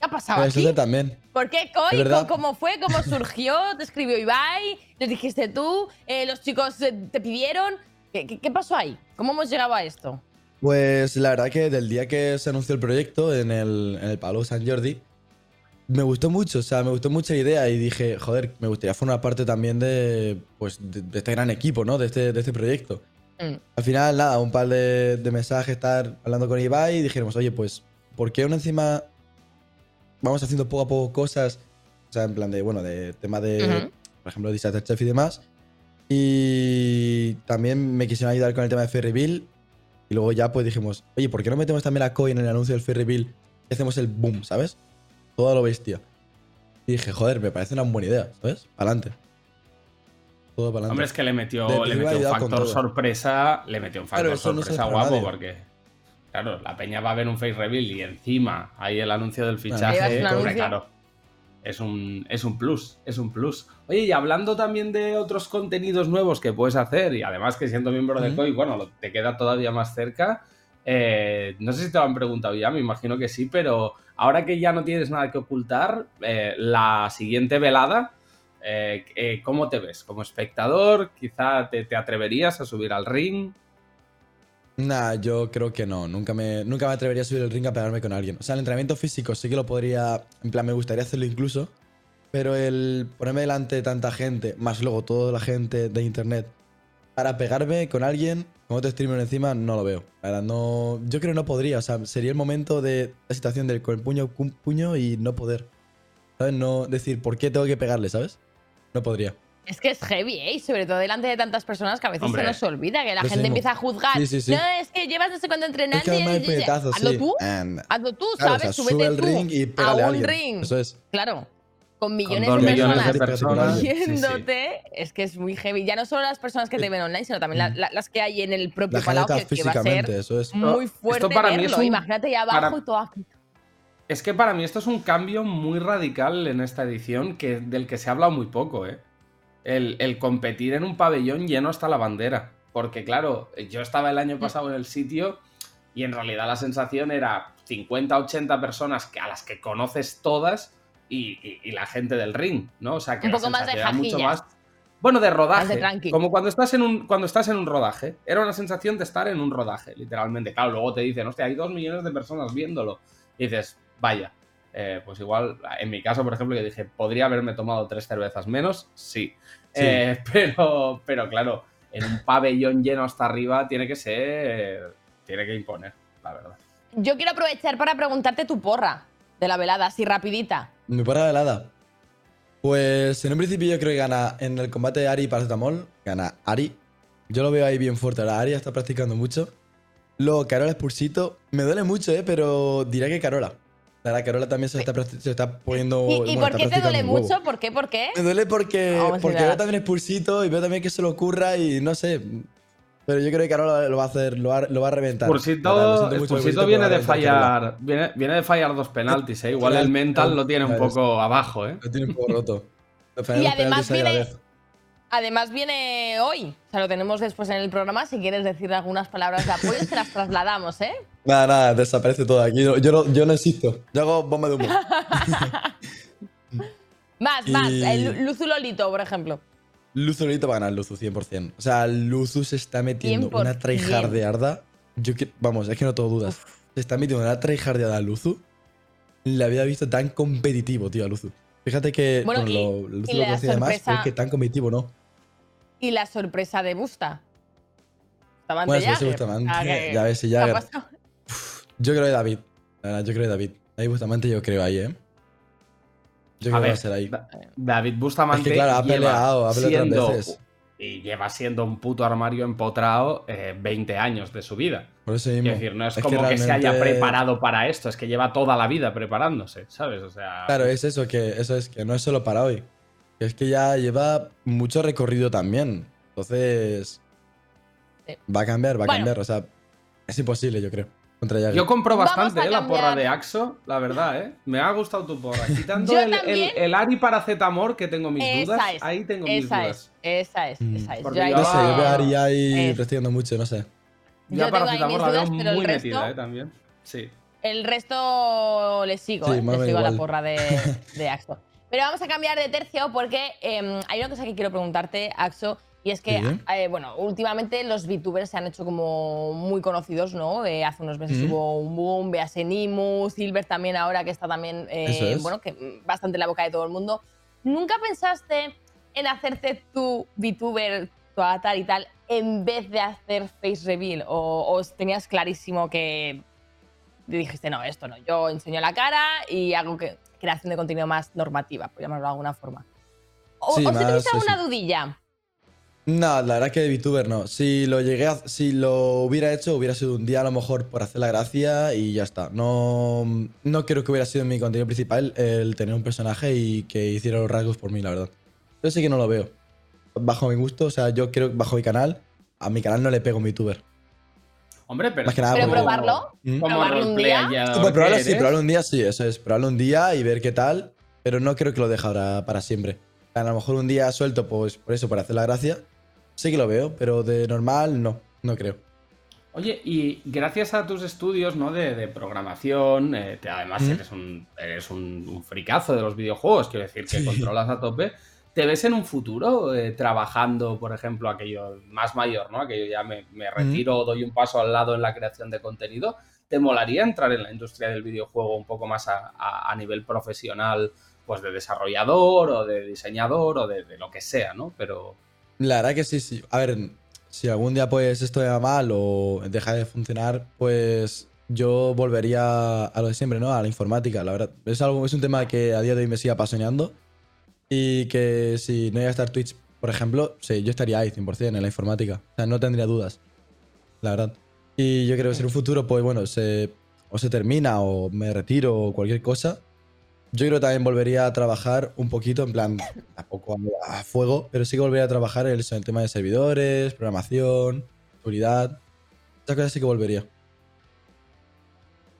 ¿Qué ha pasado eso aquí? también. ¿Por qué Coy? ¿Cómo ¿Cómo fue? ¿Cómo surgió? ¿Te escribió Ibai? ¿Les dijiste tú? Eh, ¿Los chicos eh, te pidieron? ¿Qué, qué, qué pasó ahí? ¿Cómo hemos llegado a esto? Pues la verdad que del día que se anunció el proyecto en el, en el Palau San Jordi, me gustó mucho, o sea, me gustó mucho la idea y dije, joder, me gustaría formar parte también de, pues, de, de este gran equipo, ¿no? De este, de este proyecto. Mm. Al final, nada, un par de, de mensajes, estar hablando con Ibai y dijimos, oye, pues, ¿por qué aún encima vamos haciendo poco a poco cosas? O sea, en plan de, bueno, de tema de, por ejemplo, Disaster Chef y demás. Y también me quisieron ayudar con el tema de Ferry Bill. Y luego ya pues dijimos, oye, ¿por qué no metemos también a Coin en el anuncio del Ferry Bill y hacemos el boom, ¿sabes? Todo lo bestia. Y dije, joder, me parece una buena idea, ¿sabes? Adelante. Todo para adelante. Hombre, es que le metió, De le metió un factor sorpresa. Le metió un factor Claro, no sorpresa guapo porque. Claro, la peña va a ver un face reveal y encima hay el anuncio del fichaje. hombre, claro. Es un, es un plus, es un plus. Oye, y hablando también de otros contenidos nuevos que puedes hacer, y además que siendo miembro de Ujú. COI, bueno, lo- te queda todavía más cerca. eh, no sé si te lo han preguntado ya, me imagino que sí, pero ahora que ya no tienes nada que ocultar, eh, la siguiente velada, eh, eh, ¿cómo te ves? ¿Como espectador? ¿Quizá te, te atreverías a subir al ring? Nah, yo creo que no. Nunca me, nunca me atrevería a subir el ring a pegarme con alguien. O sea, el entrenamiento físico sí que lo podría. En plan, me gustaría hacerlo incluso. Pero el ponerme delante de tanta gente, más luego toda la gente de internet, para pegarme con alguien, con otro streamer encima, no lo veo. No. Yo creo que no podría. O sea, sería el momento de la situación del con el puño, puño y no poder. ¿Sabes? No decir, ¿por qué tengo que pegarle, ¿sabes? No podría. Es que es heavy, ¿eh? Y sobre todo delante de tantas personas que a veces Hombre. se nos olvida que la gente empieza a juzgar. Sí, sí, sí. No, es que llevas no sé cuánto entrenando. Es que y- no hay y- y- Hazlo sí. tú. And- Hazlo tú, Claro, o ¿sabes? sea, Súbete sube al tú ring y a a un alguien. ring. Eso es. Claro. Con millones dos de millones personas, de personas. Sí, sí. viéndote, es que es muy heavy. Ya no solo las personas que te ven online, sino también la- la- las que hay en el propio La palau, que, que va a físicamente, ser eso es. muy fuerte para mí verlo. es un- Imagínate ahí abajo para- y todo aquí. Es que para mí esto es un cambio muy radical en esta edición que, del que se ha hablado muy poco, ¿eh? el, el competir en un pabellón lleno hasta la bandera. Porque claro, yo estaba el año pasado en el sitio y en realidad la sensación era 50, 80 personas que, a las que conoces todas y, y- y la gente del ring, ¿no? O sea, que Un poco más de mucho más... Bueno, de rodaje. De como cuando estás, en un, cuando estás en un rodaje. Era una sensación de estar en un rodaje, literalmente. Claro, luego te dicen, hostia, hay dos millones de personas viéndolo. Y dices, vaya. eh, pues igual, en mi caso, por ejemplo, que dije, ¿podría haberme tomado tres cervezas menos? Sí. Sí. Eh, pero, pero claro, en un pabellón lleno hasta arriba tiene que ser. Tiene que imponer, la verdad. Yo quiero aprovechar para preguntarte tu porra de la velada, así rapidita. Mi porra velada. Pues en un principio yo creo que gana en el combate de Ari y Paracetamol. Gana Ari. Yo lo veo ahí bien fuerte. Ahora Ari está practicando mucho. Luego Carola Spursito. Me duele mucho, ¿eh? Pero diré que Carola. La verdad, Carola también se está, se está poniendo. ¿Y, y bueno, por qué te duele mucho? ¿Por qué? ¿Por qué? Me duele porque, Vamos a porque veo también Spursito y veo también que se lo ocurra y no sé. Pero yo creo que Carola lo va a hacer, lo va, lo va a reventar. Verdad, Spursito, viene de fallar. Viene, viene de fallar dos penaltis, ¿eh? Igual el mental lo tiene un poco abajo, ¿eh? Lo tiene un poco roto. Y además viene. Además viene hoy. O sea, lo tenemos después en el programa. Si quieres decir algunas palabras de apoyo, se las trasladamos, ¿eh? Nada, nada, desaparece todo aquí. Yo, yo no, yo no existo. Yo hago bomba de humo. Más, Y- más. El Luzu Lolito, por ejemplo. Luzu ahorita va a ganar Luzu 100%. O sea, Luzu se está metiendo 100%. una tryhardeada. Yo que, vamos, es que no tengo dudas. Se está metiendo una tryhardeada a Luzu. La había visto tan competitivo, tío, a Luzu. Fíjate que Bueno, bueno, y- lo, Luzu y lo conocía además, sorpresa- pero es que tan competitivo no. Y la sorpresa de Busta. Bustamante Bueno, sí, Jagger. sí, Bustamante. Ah, que- Ya ves, sí, ¿qué ha Jagger. pasado? Yo creo que David. La verdad, yo creo que David. Ahí justamente yo creo ahí, ¿eh? Yo creo A que va ver, a ser ahí. Da- David Bustamante. Es que, claro, ha peleado, ha peleado otras siendo- veces. Y lleva siendo un puto armario empotrado eh, 20 años de su vida. Por eso mismo. Quiero decir, no es, que como que, se haya preparado para esto, es que lleva toda la vida preparándose, ¿sabes? O sea. Claro, es eso, que eso es que no es solo para hoy. Que es que ya lleva mucho recorrido también. Entonces. Sí. Va a cambiar, va a Bueno. cambiar. O sea, es imposible, yo creo. Contra. Yo compro bastante eh, la porra de Axo, la verdad, ¿eh? Me ha gustado tu porra. Quitando el, el, el Ari paracetamol, que tengo mis Esa dudas, es. ahí tengo mis dudas. es. Esa es. Mm. Esa es. Porque Yo ahí No sé, yo veo a Ari ahí es- prestigiando mucho, no sé. Yo Yo a tengo ahí paracetamol mis la veo dudas, pero el muy resto- metida, ¿eh? También. Sí. El resto le sigo, Sí, ¿eh? más o le sigo a la porra de, de Axo. Pero vamos a cambiar de tercio porque em, hay una cosa que quiero preguntarte, Axo, y es que, Sí. eh, bueno, últimamente los VTubers se han hecho como muy conocidos, ¿no? Eh, hace unos meses Mm. hubo un boom, Beasenimu, Silver también ahora que está también, eh, es. bueno, que bastante en la boca de todo el mundo. ¿Nunca pensaste en hacerte tu VTuber, tu avatar y tal, en vez de hacer face reveal? ¿O, o tenías clarísimo que dijiste, no, esto no, yo enseño la cara y hago que, creación de contenido más normativa, por llamarlo de alguna forma. ¿O, Sí, o si más eso. alguna dudilla? No, la verdad es que de VTuber no. Si lo llegué a, si lo hubiera hecho, hubiera sido un día a lo mejor por hacer la gracia y ya está. No, no creo que hubiera sido mi contenido principal el tener un personaje y que hiciera los rasgos por mí, la verdad. Yo sí que no lo veo. Bajo mi gusto, o sea, yo creo que bajo mi canal, a mi canal no le pego un VTuber. Hombre, pero. Más que nada Pero porque- probarlo, ¿Mm? Como probarlo un día. Pues probarlo sí, probarlo un día sí, eso es. Probarlo un día y ver qué tal, pero no creo que lo deje ahora para siempre. A lo mejor un día suelto, pues por eso, por hacer la gracia, sí que lo veo, pero de normal no, no creo. Oye, y gracias a tus estudios ¿no? de, de programación, eh, te- además ¿Mm? eres, un, eres un, un fricazo de los videojuegos, quiero decir, que Sí. controlas a tope, ¿te ves en un futuro eh, trabajando, por ejemplo, aquello más mayor, ¿no? Aquello ya me, me retiro, doy un paso al lado en la creación de contenido. ¿Te molaría entrar en la industria del videojuego un poco más a, a- a nivel profesional, pues de desarrollador o de diseñador o de, de lo que sea, ¿no? Pero... La verdad que sí, sí. A ver, si algún día pues esto va mal o deja de funcionar, pues yo volvería a lo de siempre, ¿no? A la informática, la verdad. Es, algo, es un tema que a día de hoy me sigue apasionando y que si no iba a estar Twitch, por ejemplo, sí, yo estaría ahí 100% en la informática. O sea, no tendría dudas, la verdad. Y yo creo que si en un futuro, pues bueno, se, o se termina o me retiro o cualquier cosa, yo creo que también volvería a trabajar un poquito, en plan, tampoco a, fuego, pero sí que volvería a trabajar en el, en el tema de servidores, programación, seguridad. Esas cosas sí que volvería.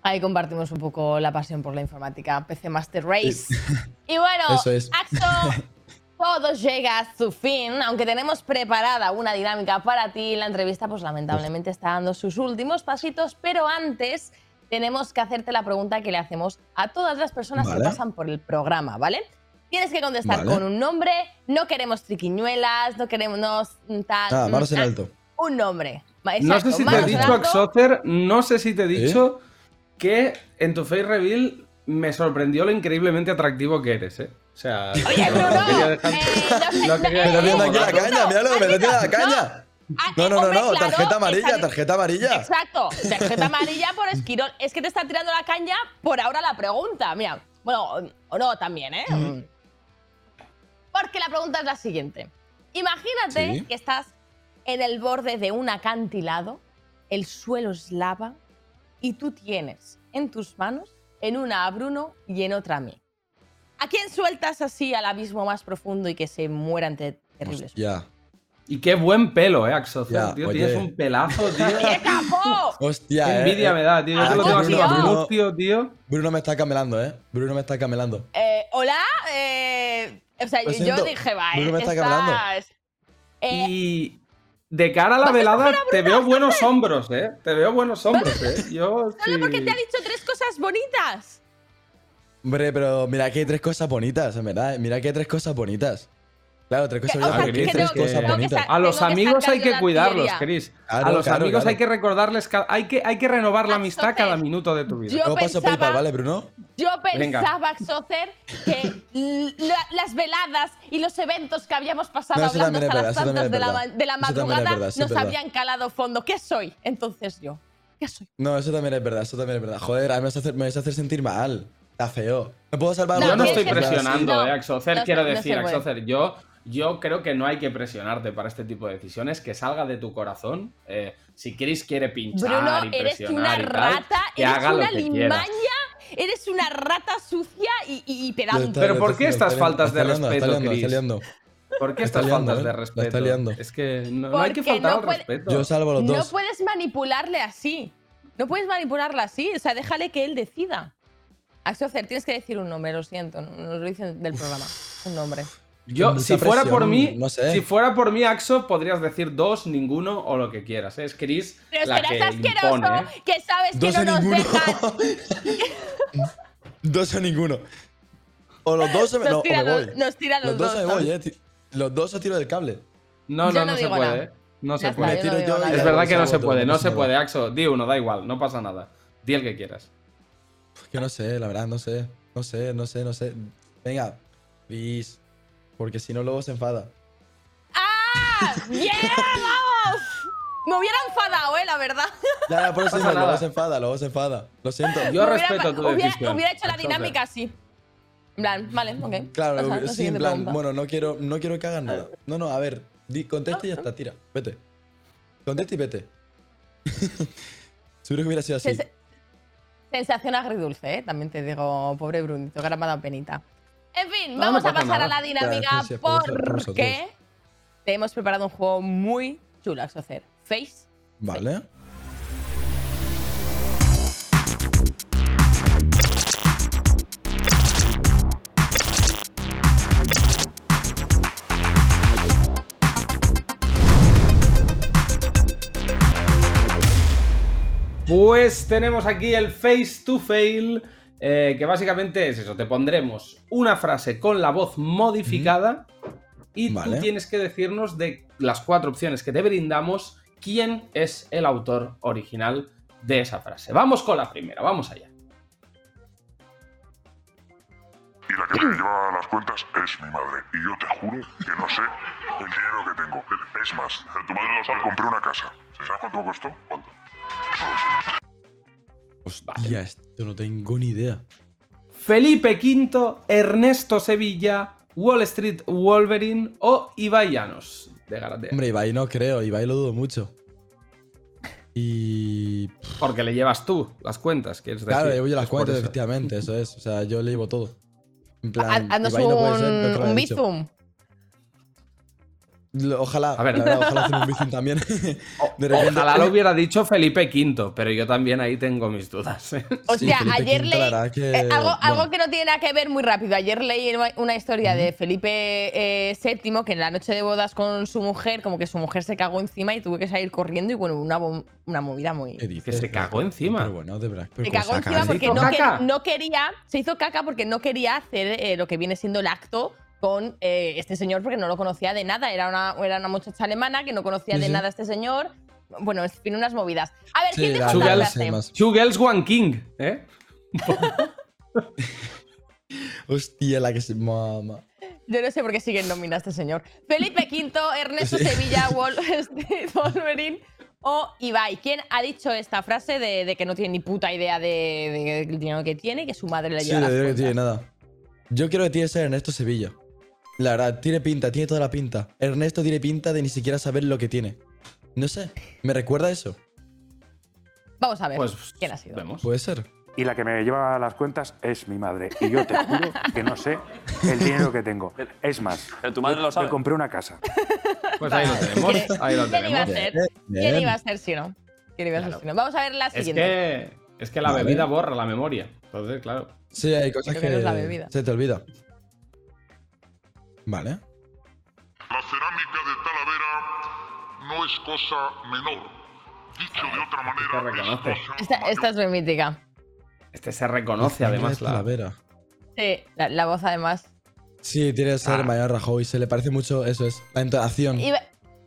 Ahí compartimos un poco la pasión por la informática, PC Master Race. Y bueno, Eso es. Axo, todo llega a su fin, aunque tenemos preparada una dinámica para ti, la entrevista pues lamentablemente está dando sus últimos pasitos, pero antes tenemos que hacerte la pregunta que le hacemos a todas las personas Vale. que pasan por el programa, ¿vale? Tienes que contestar Vale. con un nombre, no queremos triquiñuelas, no queremos mm, tal... Ah, mm, manos en alto. Un nombre. No sé si te he dicho. Axocer, no sé si te he dicho que en tu face reveal me sorprendió lo increíblemente atractivo que eres, ¿eh? O sea, Oye, lo- Bruno, lo quería dejar- eh, no sé- lo quería eh, viendo aquí la caña, míralo, me ¿has está viendo la caña. No, eh, no, no, no, claro, tarjeta amarilla, tarjeta amarilla. Exacto, tarjeta amarilla por esquirol. Es que te está tirando la caña por ahora la pregunta. Mira, bueno, o no también, ¿eh? Porque la pregunta es la siguiente. Imagínate Sí. que estás en el borde de un acantilado, el suelo es lava y tú tienes en tus manos, en una a Bruno y en otra a mí. ¿A quién sueltas así al abismo más profundo y que se muera ante terribles? Ya. Y qué buen pelo, ¿eh, Axocer? Ya, tío, oye. tienes un pelazo, tío. ¡Qué capo! Hostia, Qué eh, envidia eh. me da, tío. Yo te lo tengo así Bruno, mustio, tío. Bruno me está camelando, ¿eh? Bruno me está camelando. Eh, Hola, eh, o sea, Lo yo siento, dije, va, Bruno me está esta camelando. Eh, Y de cara a la velada, te veo buenos hombros, ¿eh? Te veo buenos hombros, ¿eh? Yo Solo porque te ha dicho tres cosas bonitas. Hombre, pero mira que hay tres cosas bonitas, en verdad. Mira que hay tres cosas bonitas. Claro, tres cosas bonitas. que tengo- cosas tengo A los amigos hay que cuidarlos. Chris. Claro, a los claro, amigos claro. hay que recordarles, hay que, hay que renovar la amistad cada minuto de tu vida. yo pensaba- PayPal, ¿vale, Bruno? Yo pensaba, Xocer, que la- las veladas y los eventos que habíamos pasado No, hablando hasta verdad, las tantas de la, de la madrugada verdad, nos verdad. habían calado fondo. ¿Qué soy? Entonces yo. ¿Qué soy? No, eso también es verdad, eso también es verdad. Joder, a mí me vas a hacer, me vas a hacer sentir mal. Está feo. ¿Me puedo salvar No, yo no estoy presionando, No, eh, Axocer, quiero decir. Axocer, yo, yo creo que no hay que presionarte para este tipo de decisiones, que salga de tu corazón. Eh, si Chris quiere pinchar Bruno, y eres presionar una y tal, rata, que eres haga una lo que quiera. limaña, eres una rata sucia y, y, y pedante. Está- Pero ¿por qué estas faltas está de respeto, Chris? ¿Por qué estas liando, faltas eh, de respeto? Es que no, no hay que faltar no al puede- respeto. Yo salvo los No dos. puedes manipularle así. No puedes manipularla así. O sea, déjale que él decida. Axocer, tienes que decir un nombre, lo siento. Nos lo dicen del programa. Un nombre. Yo, si fuera por mí, no sé. si fuera por mí, Axo, podrías decir dos, ninguno o lo que quieras. ¿eh? Es Chris Pero es la que asqueroso, impone, ¿eh? que sabes Dos que no nos ninguno. dejan. dos o ninguno. O los dos o me, Nos no, o tira me los- voy. nos tira los dos o me dos, voy, eh. Los dos o tiro del cable. No, Yo no, no no se puede, nada. ¿eh? No se está, puede. yo no tiro digo yo nada. y Es verdad que no se puede, no se puede, Axo. Di uno, da igual, no pasa nada. Di el que quieras. Pues que no sé, la verdad, no sé. No sé, no sé, no sé. Venga, please. Porque si no, luego se enfada. ¡Ah! ¡Bien! ¡Vamos! Me hubiera enfadado, eh, la verdad. Ya, ya, por eso pasa digo, luego se enfada, luego se enfada. Lo siento. Yo hubiera- respeto tu hubiera, decisión. Hubiera hecho la dinámica así. En plan, vale, ok. Claro, Pasa, la sí, en plan, pregunta. bueno, no quiero, no quiero que hagas nada. No, no, a ver, di, contesta y ya está, tira, vete. Contesta y vete. Seguro que hubiera sido así. Sens- Sensación agridulce, ¿eh? También te digo, pobre Brunito, que ahora me ha dado penita. En fin, No, no vamos a pasa pasar a la dinámica porque te hemos preparado un juego muy chulo, hacer. Face. Vale. Pues tenemos aquí el face to fail, eh, que básicamente es eso, te pondremos una frase con la voz modificada y Vale. tú tienes que decirnos de las cuatro opciones que te brindamos quién es el autor original de esa frase. Vamos con la primera, vamos allá. Y la que me lleva las cuentas es mi madre. Y yo te juro que no sé el dinero que tengo. Es más, tu madre lo sabe. Compré una casa. ¿Sabes cuánto me costó? ¿Cuánto? Hostia, esto no tengo ni idea. Felipe V, Ernesto Sevilla, Wall Street Wolverine o Ibai Llanos de Galatea. Hombre, Ibai no creo, Ibai lo dudo mucho. Y. Porque le llevas tú las cuentas, quieres decir. Claro, llevo yo las cuentas, eso. efectivamente, eso es. O sea, yo le llevo todo. En plan, Haznos Ibai no puede ser, un, un bizum. Lo- Ojalá, A ver. la verdad, ojalá hacer un bizum también. De repente- Ojalá lo hubiera dicho Felipe V, pero yo también ahí tengo mis dudas. ¿eh? Hostia, Felipe ayer V, leí. que, eh, algo, algo bueno. que no tiene nada que ver muy rápido. Ayer leí una historia de Felipe eh, VII que en la noche de bodas con su mujer, como que su mujer se cagó encima y tuvo que salir corriendo y bueno, una, una movida muy. ¿Qué dices? Que se cagó encima. Pero bueno, de verdad. pero Se ¿cómo cagó encima porque hizo no, caca? que- no quería. Se hizo caca porque no quería hacer eh, lo que viene siendo el acto con eh, este señor porque no lo conocía de nada. Era una, era una muchacha alemana que no conocía Sí, de sí. nada a este señor. Bueno, en fin, unas movidas. A ver, Sí, ¿quién dijo la esta verdad, frase? sí. Two Girls, One King, ¿eh? Hostia, la que se mama. Yo no sé por qué sigue en nómina este señor. Felipe V, Ernesto Sevilla, Wall Street, Wolverine o Ibai. ¿Quién ha dicho esta frase de, de que no tiene ni puta idea de, de- del dinero que tiene y que su madre le Sí, lleva le las digo que tiene nada. Yo creo que tiene ser Ernesto Sevilla. La verdad, tiene pinta, tiene toda la pinta. Ernesto tiene pinta de ni siquiera saber lo que tiene. No sé, me recuerda a eso. Vamos a ver Pues quién ha sido. vemos. Puede ser. Y la que me lleva las cuentas es mi madre. Y yo te juro que no sé el dinero que tengo. Es más, Pero tu madre lo sabe. me compré una casa. Pues ahí lo tenemos. Ahí lo ¿Quién iba a tenemos. ser? Bien, ¿Quién iba a ser si no? ¿Quién iba a ser si no? Vamos a ver la Es siguiente. que, es que la bebida borra la memoria. Entonces, claro. Sí, hay cosas que que, no es la bebida. se te olvida. Vale. La cerámica de Talavera no es cosa menor. Dicho de otra manera, reconoce. es cosa Esta, esta es muy mítica. Este se reconoce además la. Talavera. Sí, la, la voz además. Sí, tiene que ser Ah. Mariano Rajoy. Se le parece mucho, eso es, la entonación. Iba,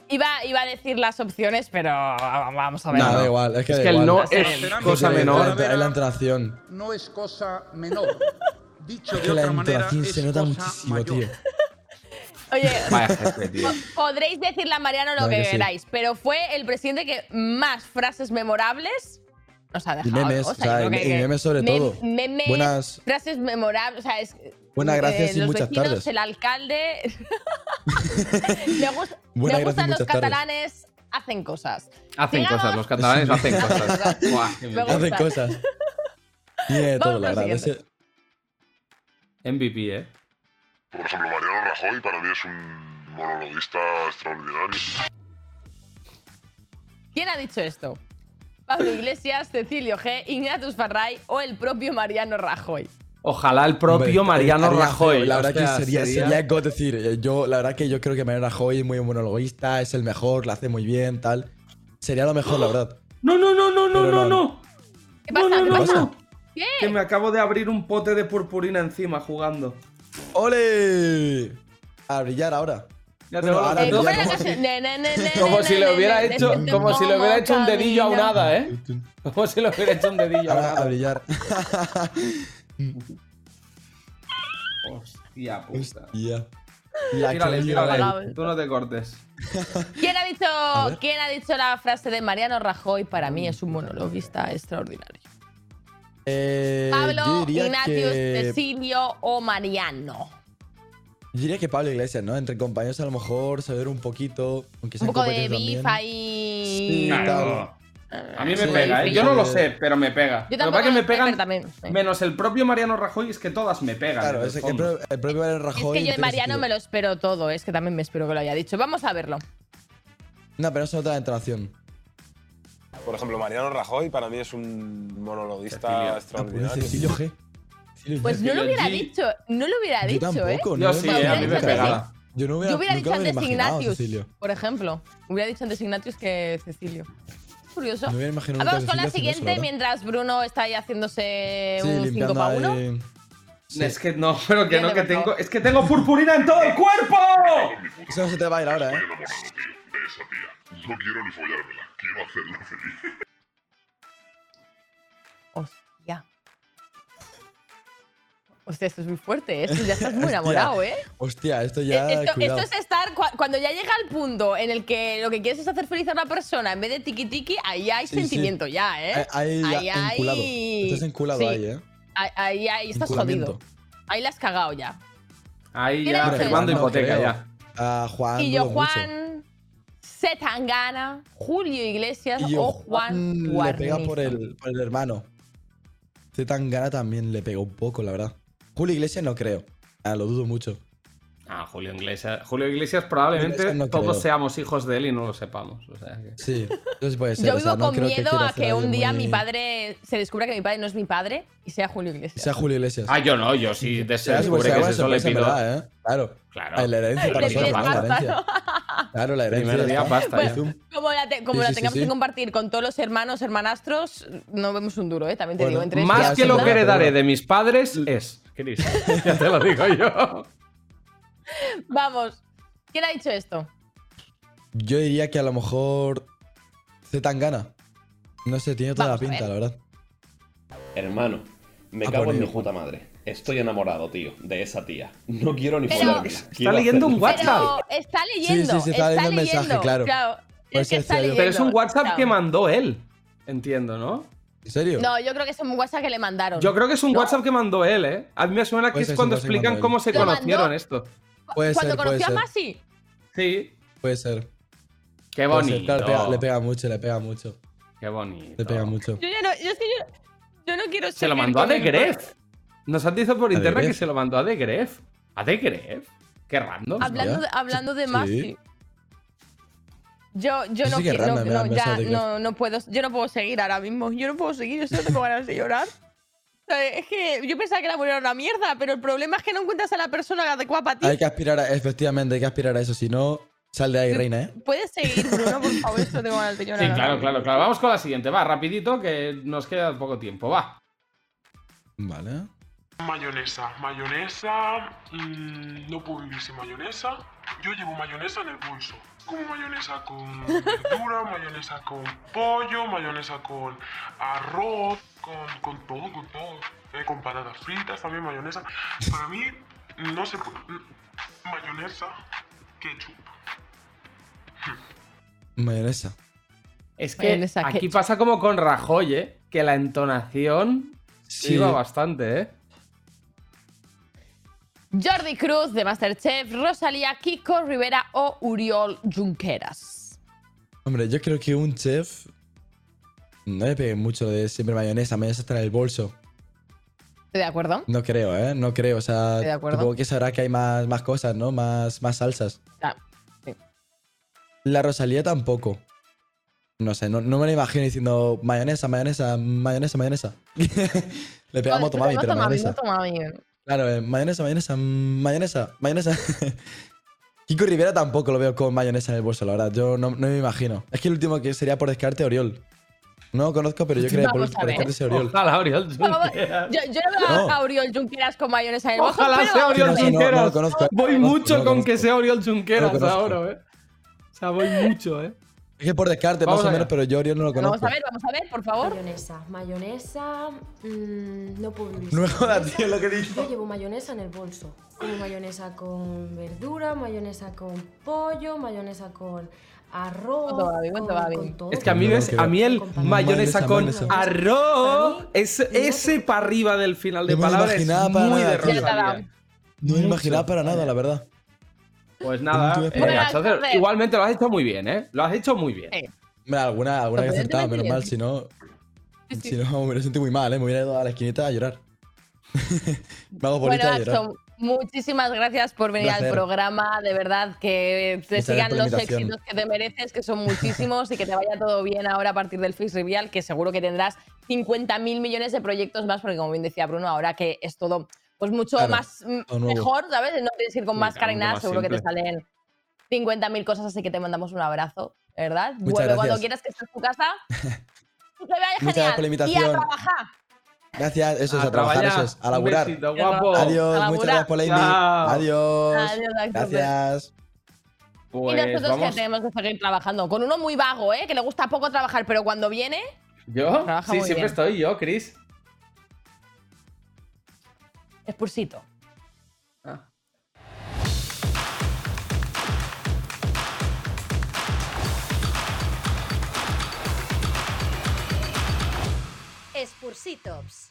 iba, iba a decir las opciones, pero vamos a ver. Nada, no. da igual. Es que, Es que el no es Es cosa Es la- menor. Es la entonación. no es cosa menor. Dicho Es de que la otra manera, entonación es se nota muchísimo, mayor. tío. Oye, Vaya jefe, tío. po- podréis decirle a Mariano lo Vale que que sí. queráis, pero fue el presidente que más frases memorables nos ha Y dejado. memes, ¿no? o sea, yo creo y- y memes sobre mem- todo. Memes, Buenas- frases memorables. O sea, es, Buenas eh, gracias y los muchas vecinos, tardes. El alcalde. me, gusta- me gracias y gustan los tardes. catalanes, hacen cosas. Hacen Sigamos. cosas, los catalanes hacen cosas. Hacen cosas. Tiene todo, la verdad. MVP, ¿eh? Por ejemplo, Mariano Rajoy para mí es un monologuista extraordinario. ¿Quién ha dicho esto? Pablo Iglesias, Cecilio G, Ignatius Farray o el propio Mariano Rajoy. Ojalá el propio Hombre, Mariano Rajoy. feo, La verdad que sería, sería God decir, eh, yo, la verdad que yo creo que Mariano Rajoy es muy monologuista, es el mejor, lo hace muy bien, tal. Sería lo mejor, la verdad. No, no, no, no, no, no, no. ¿Qué pasa? No, no, ¿Qué pasa? no. ¿Qué? Que me acabo de abrir un pote de purpurina encima jugando. ¡Ole! A brillar ahora. Ya Bueno, tengo los ahora Eh, brillar ¿Cómo dedos- era la como- si le hubiera hecho, ne, como si le hubiera hecho un dedillo a un hada, ¿eh? Como si le hubiera hecho un dedillo a un Ahora a hada. brillar. Hostia puta. Hostia. La Tírale, tírale. Tú no te cortes. ¿Quién ha dicho, ¿Quién ha dicho la frase de Mariano Rajoy? Para mí es un monologuista extraordinario. Eh, Pablo, Ignatius, que, Cecilio o Mariano. yo diría que Pablo Iglesias, ¿no? Entre compañeros a lo mejor saber un poquito, aunque Un poco de beef ahí. Sí, Claro. A mí me Sí, pega, ¿eh? Yo no lo sé, pero me pega. Yo Lo que pasa tampoco es que me pegan. también, sí. Menos el propio Mariano Rajoy, es que todas me pegan. Claro, es el que el, el propio Mariano Es Rajoy. que yo de tiene Mariano me lo espero todo, es que también me espero que lo haya dicho. Vamos a verlo. No, pero eso no te da entonación. Por ejemplo, Mariano Rajoy para mí es un monologuista Cecilio. Ah, pues extraordinario. Cecilio G. Cecilio Pues G. no lo Cecilio hubiera G. dicho, no lo hubiera Yo dicho, ¿eh? tampoco, Yo no sí, me eh, a mí me Hubiera dicho pegaba. Yo no hubiera, Yo hubiera dicho antes Ignatius, Cecilio. por ejemplo. Hubiera dicho antes Ignatius que Cecilio. Curioso. No Ah, Vamos con la Cecilio haciendo siguiente eso, la mientras Bruno está ahí haciéndose Sí, un 5 limpiando para 1. ahí. Sí. Es que no, pero que no, que tengo. Es que tengo purpurina en todo el cuerpo. Eso no se te va a ir ahora, ¿eh? Esa tía. No quiero ni follármela, quiero hacerla feliz. Hostia. Hostia, esto es muy fuerte, ¿eh? Esto ya estás muy enamorado, ¿eh? Hostia, esto ya. esto, cuidado. esto es estar. cua- Cuando ya llega al punto en el que lo que quieres es hacer feliz a una persona en vez de tiki tiki, ahí hay Sí, sí. sentimiento ya, ¿eh? Ahí, ahí ya Ahí, enculado. ahí- Estás enculado sí. ahí, ¿eh? Ahí, ahí, ahí estás jodido. Ahí la has cagado ya. Ahí ya firmando hipoteca ya. A Juan. y yo, mucho. Juan, Setangana, Julio Iglesias Y o Juan le pega por el, por el hermano. Zetangana también le pegó un poco, la verdad. Julio Iglesias no creo. Ah, lo dudo mucho. Ah, Julio Iglesias. Julio Iglesias probablemente Iglesias no todos creo. seamos hijos de él y no lo sepamos. O sea que- Sí, eso sí puede ser. Yo o sea, vivo no con que miedo a que un día muy- mi padre se descubra que mi padre no es mi padre y sea Julio Iglesias. Sea Julio Iglesias. Ah, yo no, yo sí de O sea, descubre sea que es eso le pido. verdad, ¿eh? Claro. Claro. Ah, La herencia para Le nosotros, ¿no? La herencia. Claro, la herencia. Primer día pasta zoom. Como la, te- como Sí, la sí, tengamos sí, que compartir con todos los hermanos, hermanastros, no vemos un duro, ¿eh? También te Bueno, digo. Entre Más que lo que heredaré de mis padres es. Chris, ya te lo digo yo. Vamos. ¿Quién ha dicho esto? Yo diría que a lo mejor. Z Tangana. No sé, tiene toda Vamos la pinta, la verdad. Hermano, me cago en mi puta madre. Estoy enamorado, tío, de esa tía. No quiero ni Pero- follarla. Está leyendo un. WhatsApp. Pero está leyendo. sí, sí, está leyendo el mensaje, leyendo, claro. Por es que está. Pero es un WhatsApp claro. que mandó él. Entiendo, ¿no? ¿En serio? No, yo creo que es un WhatsApp que le mandaron. Yo creo que es un No. WhatsApp que mandó él, ¿eh? A mí me suena que Puede es ser, cuando sí, puede ser explican cómo se conocieron esto. Puede Cuando ser, puede conoció a ser. Masi. Sí. Puede ser. Qué Puede ser. bonito. Claro, le pega, le pega mucho, le pega mucho. Qué bonito. Le pega mucho. Yo ya no, yo es que yo, yo no quiero Se lo mandó a el- Gref. Nos han dicho por ¿A The internet que se lo mandó a The Gref. ¿A The Gref? Qué random. Hablando de, hablando de Sí. Masi. Yo, yo no sí quiero, no, random, no. No ya no, no puedo, yo no puedo seguir ahora mismo. Yo no puedo seguir, yo solo tengo ganas de llorar. Es que yo pensaba que la era una mierda, pero el problema es que no encuentras a la persona adecuada para ti. Hay que aspirar a, efectivamente, hay que aspirar a eso. Si no, sal de ahí, reina, ¿eh? Puedes seguir, Bruno, por favor, esto tengo ganas de llorar. Sí, claro, claro, claro. Vamos con la siguiente. Va, rapidito, que nos queda poco tiempo. Va. Vale. Mayonesa. Mayonesa. mm, no puedo vivir sin mayonesa. Yo llevo mayonesa en el bolso. Como mayonesa con verdura, mayonesa con pollo, mayonesa con arroz, con, con todo, con todo. Eh, con patatas fritas, también mayonesa. Para mí, no se puede. Mayonesa, ketchup. Mayonesa. Es que Mayonesa, aquí ketchup. pasa como con Rajoy, ¿eh? Que la entonación Sí. iba bastante, ¿eh? Jordi Cruz de Masterchef, Rosalía, Kiko Rivera o Uriol Junqueras. Hombre, yo creo que un chef no le pegue mucho de siempre mayonesa. Mayonesa está en el bolso. ¿Estoy de acuerdo? No creo, ¿eh? No creo. O sea, Estoy de acuerdo. supongo que sabrá que hay más, más cosas, ¿no? Más, más salsas. Ah, La Rosalía tampoco. No sé, no, no me la imagino diciendo mayonesa, mayonesa, mayonesa, mayonesa. le pega a No, no pero mayonesa. no toma bien. Claro, eh, mayonesa, mayonesa, mayonesa, mayonesa. Kiko Rivera tampoco lo veo con mayonesa en el bolso, la verdad. Yo no, no me imagino. Es que el último que sería por descarte Oriol. No lo conozco, pero yo creo que por, descarte sea Oriol. Ojalá, Oriol Junqueras. Yo, yo no veo No. a Uriol Junqueras con mayonesa en el bolso, Ojalá pero sea Oriol No, ver. no, no lo Junqueras. conozco. Voy No lo mucho conozco. con que sea Oriol Junqueras ahora, ¿eh? O sea, voy mucho, ¿eh? Es que por descarte, Vamos más o menos, pero yo Oriol no lo Vamos conozco. a ver, vamos a ver, por favor. Mayonesa. Mayonesa. mm, no puedo vivir No me sin jodas, tío, lo que Yo dice. llevo mayonesa en el bolso. Como mayonesa con verdura, mayonesa con pollo, mayonesa con arroz. ¿Cuánto va bien? ¿Cuánto con- va bien? con todo. Es que a mí, no a mí el mayonesa con Mayonesa, mayonesa. arroz, es, ese para arriba del final de No me lo palabra es imaginaba para muy nada, de tío. Ya te ha dado. Rosalía. No me lo imaginaba para nada, la verdad. Pues nada, eh, igualmente lo has hecho muy bien, ¿eh? Lo has hecho muy bien. Eh, Hombre, alguna, alguna que acertaba, menos mal. Si no, Sí, sí. si no, me hubiera sentido muy mal, ¿eh? Me hubiera ido a la esquinita a llorar. me hago Bueno, a llorar. Muchísimas gracias por venir al programa. De verdad, que te Muchas sigan los éxitos que te mereces, que son muchísimos, y que te vaya todo bien ahora a partir del Fix Reveal, que seguro que tendrás 50.000 millones de proyectos más, porque como bien decía Bruno, ahora que es todo pues mucho Claro, más mm, mejor, ¿sabes? No tienes que ir con máscara y nada, seguro que te salen 50.000 cosas, así que te mandamos un abrazo, ¿verdad? Muchas Vuelve cuando quieras que estés en tu casa. Que vaya Muchas gracias por la genial. Y a trabajar. Gracias, eso es, A a, trabajar, trabajar. eso es, a laburar. besito, guapo. Adiós, A muchas gracias por la invitación. Adiós. Adiós, Axel. Gracias. y Pues nosotros vamos. que tenemos que seguir trabajando. Con uno muy vago, ¿eh? Que le gusta poco trabajar, pero cuando viene. ¿Yo? Sí, muy siempre bien. estoy yo, Chris. Spursito. Ah. Spursitos.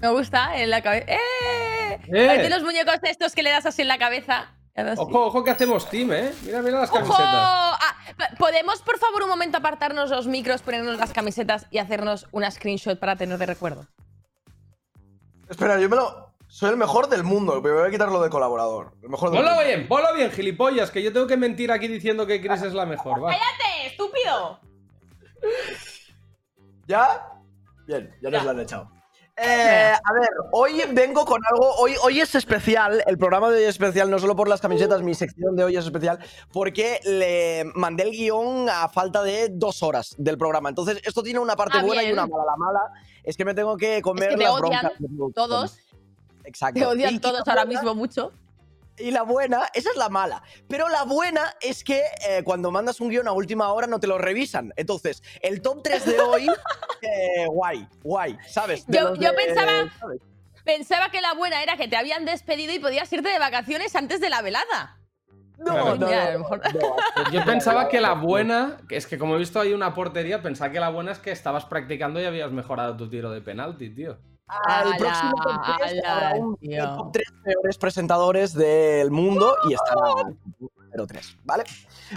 Me gusta en la cabeza. ¡Eh! ¡Eh! Parece los muñecos estos que le das así en la cabeza. Ojo, ojo que hacemos team, ¿eh? Mira, mira las ¡Ojo! camisetas. Ah, ¿Podemos, por favor, un momento apartarnos los micros, ponernos las camisetas y hacernos una screenshot para tener de recuerdo? Espera, yo me lo. Soy el mejor del mundo. Me voy a quitar lo de colaborador. El mejor del Ponlo mundo. bien, ponlo bien, gilipollas, que yo tengo que mentir aquí diciendo que Chris es la mejor, va. ¡Cállate, estúpido! ¿Ya? Bien, ya nos lo han echado. Eh, a ver, hoy vengo con algo. Hoy, hoy es especial. El programa de hoy es especial, no solo por las camisetas, mi sección de hoy es especial, porque le mandé el guion a falta de dos horas del programa. Entonces, esto tiene una parte Ah, buena y una mala. La mala es que me tengo que comer Es que te las odian broncas todos. Exacto. Te odian Y- todos ahora mismo mucho. Y la buena, esa es la mala. Pero la buena es que eh, cuando mandas un guion a última hora no te lo revisan. Entonces, el top 3 de hoy, eh, guay, guay, ¿sabes? De Yo, los yo de- pensaba, ¿sabes? pensaba que la buena era que te habían despedido y podías irte de vacaciones antes de la velada. No, Claro. no, Yo pensaba que la buena, que es que como he visto ahí una portería, pensaba que la buena es que estabas practicando y habías mejorado tu tiro de penalti, tío. Al próximo top 3 ala, habrá un tío. top 3 peores presentadores del mundo y estará número 3, ¿vale?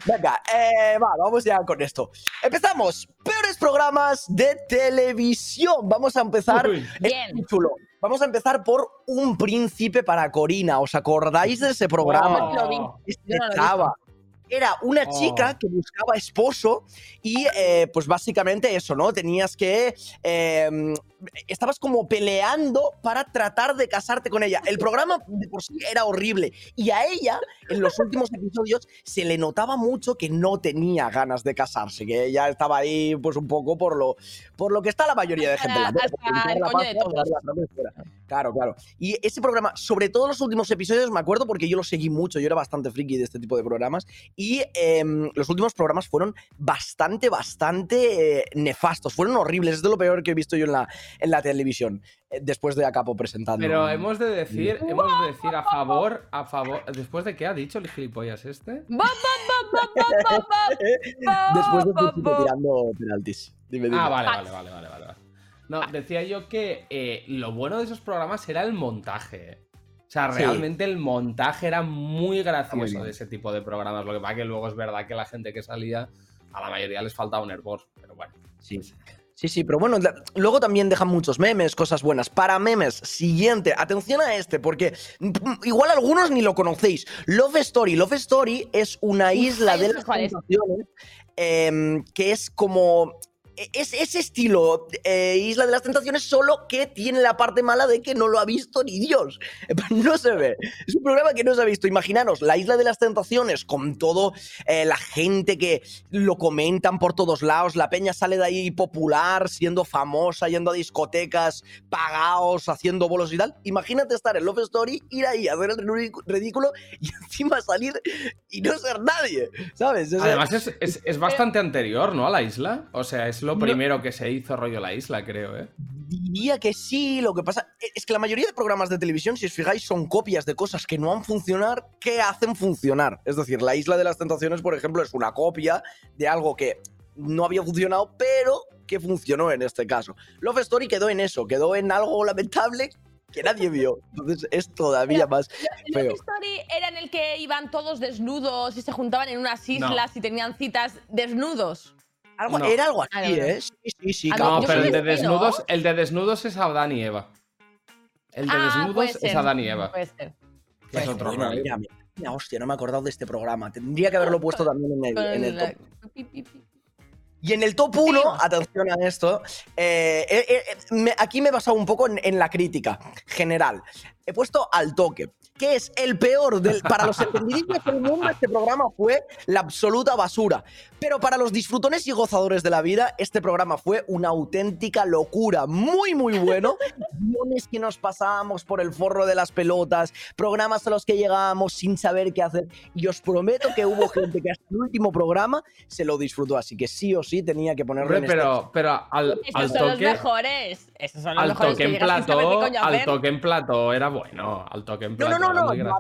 Venga, eh, va, vamos ya con esto. Empezamos. Peores programas de televisión. Vamos a empezar. Uy. Bien. chulo. Vamos a empezar por Un Príncipe para Corina. ¿Os acordáis de ese programa? Oh. Lo vi. Este Yo no chava. Era una Oh. chica que buscaba esposo y eh, pues básicamente eso, ¿no? Tenías que... eh, estabas como peleando para tratar de casarte con ella. El programa de por sí era horrible y a ella en los últimos episodios se le notaba mucho que no tenía ganas de casarse, que ella estaba ahí pues un poco por lo, por lo que está la mayoría de gente. Claro, claro. Y ese programa, sobre todo los últimos episodios, me acuerdo porque yo lo seguí mucho, yo era bastante friki de este tipo de programas, y em, los últimos programas fueron bastante, bastante eh, nefastos, fueron horribles, es de lo peor que he visto yo en la, en la televisión, eh, después de Acapo presentando. Pero hemos de decir, hemos de decir a favor, a favor. ¿Después de qué ha dicho el gilipollas este? Después de tirando penaltis. Dime, dime. Ah, vale, vale, vale, vale, vale. No, decía yo que eh, lo bueno de esos programas era el montaje. O sea, Sí. realmente el montaje era muy gracioso de ese tipo de programas. Lo que pasa que luego es verdad que la gente que salía, a la mayoría les faltaba un hervor. Pero bueno. Sí. Sí, sí, pero bueno, la- luego también dejan muchos memes, cosas buenas. Para memes, siguiente, atención a este, porque mm, igual algunos ni lo conocéis. Love Story. Love Story es una isla de las tentaciones em, que es como. E- Es ese estilo, eh, Isla de las Tentaciones, solo que tiene la parte mala de que no lo ha visto ni Dios. No se ve. Es un programa que no se ha visto. Imaginaros, la Isla de las Tentaciones, con todo eh, la gente que lo comentan por todos lados, la peña sale de ahí popular, siendo famosa, yendo a discotecas, pagados, haciendo bolos y tal. Imagínate estar en Love Story, ir ahí a hacer el ridículo y encima salir y no ser nadie, ¿sabes? Es- Además es- es bastante anterior, ¿no? A la isla. O sea, es lo No. primero que se hizo rollo la isla, creo, ¿eh? Diría que sí, lo que pasa e, es que la mayoría de programas de televisión, si os fijáis, son copias de cosas que no han funcionado, que hacen funcionar. Es decir, La Isla de las Tentaciones, por ejemplo, es una copia de algo que no había funcionado, pero que funcionó en este caso. Love Story quedó en eso, quedó en algo lamentable que nadie vio. Entonces es todavía más ¿El feo. Love Story era en el que iban todos desnudos y se juntaban en unas islas y tenían citas desnudos? Algo- No. Era algo así. ¿eh? Sí, sí, sí. Ah, claro. No, pero el de desnudos, el de desnudos es Adán y Eva. El de Ah, desnudos puede es Adán y Eva. Puede ser. es Pues otro bueno, mira, mira, mira, hostia, no me he acordado de este programa. Tendría que haberlo puesto también en el, en el top. Y en el top 1, Seguimos. atención a esto, eh, eh, eh, me- aquí me he basado un poco en, en la crítica general. He puesto al toque, que es el peor del, para los entendidillos del mundo. Este programa fue la absoluta basura. Pero para los disfrutones y gozadores de la vida, este programa fue una auténtica locura. Muy, muy bueno. Guiones que nos pasábamos por el forro de las pelotas, programas a los que llegábamos sin saber qué hacer. Y os prometo que hubo gente que hasta el último programa se lo disfrutó. Así que sí o sí tenía que ponerlo en este pero, pero al, Esos al son los toque. mejores. Esos son los Al mejores toque que en coño al toque en plató era bueno. Al toque en No, plató. no, no, no,